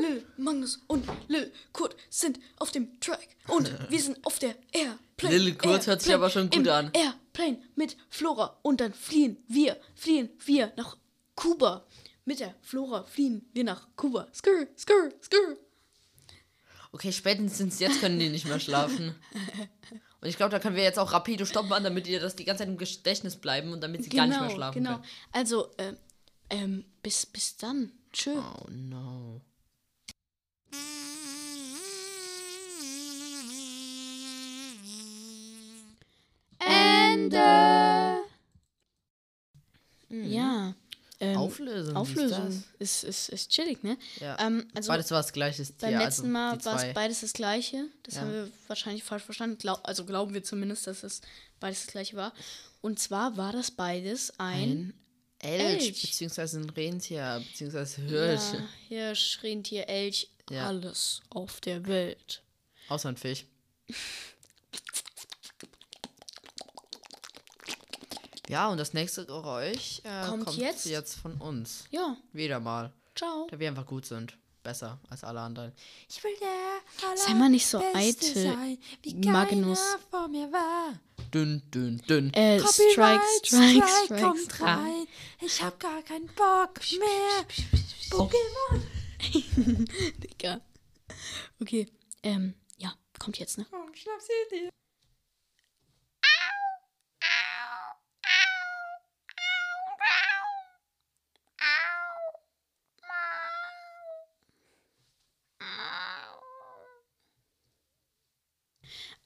Lil Magnus und Lil Kurt sind auf dem Track. Und wir sind auf der Airplane. Lil Kurt hört sich Airplane, aber schon gut an. Airplane mit Flora. Und dann fliehen wir, fliehen wir nach Kuba. Mit der Flora fliehen wir nach Kuba. Skrr, skrr, skrr. Okay, spätestens jetzt können die nicht mehr schlafen. Und ich glaube, da können wir jetzt auch rapide stoppen damit ihr das die ganze Zeit im Gedächtnis bleiben und damit sie gar nicht mehr schlafen genau. können. Also, ähm, ähm, bis, bis dann. Tschö. Oh no. Ende. Ja. Ähm, Auflösung. Auflösung ist, ist, ist chillig, ne? Ja. Ähm, also Beides war das gleiche beim Tier, letzten also Mal die war es beides das gleiche. Das Ja. haben wir wahrscheinlich falsch verstanden. Glaub, also glauben wir zumindest, dass es beides das gleiche war. Und zwar war das beides ein, Ein Elch, Elch. beziehungsweise ein Rentier, beziehungsweise Hirsch. ja, Hirsch, Rentier, Elch, Ja. alles auf der Welt. Außer ein Fisch. Ja, und das nächste Geräusch äh, Kommt kommt, jetzt? jetzt? von uns. Ja, Wieder mal. ciao. Da wir einfach gut sind. Besser als alle anderen. Ich will der Sei mal nicht so eitel, Magnus. vor mir war. Dünn, dünn, dünn. Äh, Strike, Strike, Strike, kommt Strike. rein. Ich hab gar keinen Bock mehr. Pokémon. Digga. Okay, ähm, ja, kommt jetzt, ne? Komm, schnapp sie dir.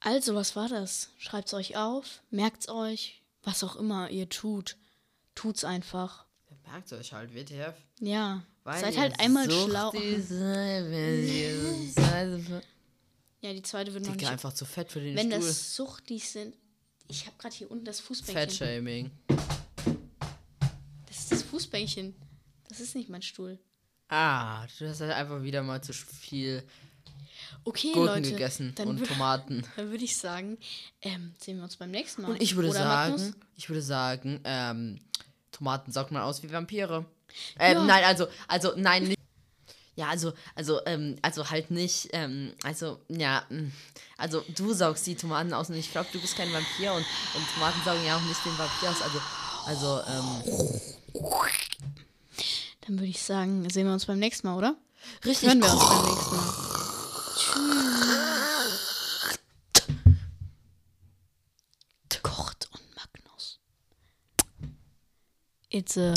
Also, was war das? Schreibt's euch auf, merkt's euch, was auch immer ihr tut. Tut's einfach. Merkt euch halt, WTF. Ja. Weil Seid halt einmal schlau. Ja, die zweite wird noch nicht. einfach zu fett für den Wenn Stuhl. das Suchtis sind. Ich habe gerade hier unten das Fußbänkchen. Fettshaming. Das ist das Fußbänkchen. Das ist nicht mein Stuhl. Ah, du hast halt einfach wieder mal zu viel Okay, Gurken Leute. gegessen dann und Tomaten. Dann würde ich sagen, ähm, sehen wir uns beim nächsten Mal. Und ich würde Oder, sagen, Magnus? ich würde sagen, ähm, Tomaten saugt man aus wie Vampire. Ähm, Ja. nein, also, also, nein, nicht. Ja, also, also, ähm, also halt nicht, ähm, also, ja, mm, also du saugst die Tomaten aus und ich glaube, du bist kein Vampir und, und Tomaten saugen ja auch nicht den Vampir aus, also, also, ähm, Dann würde ich sagen, sehen wir uns beim nächsten Mal, oder? richtig. Hören wir uns beim nächsten Mal. Kurt und Magnus. It's a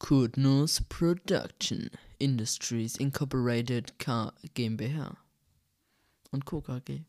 Kurdnus Production Industries Incorporated K GmbH und Co. KG.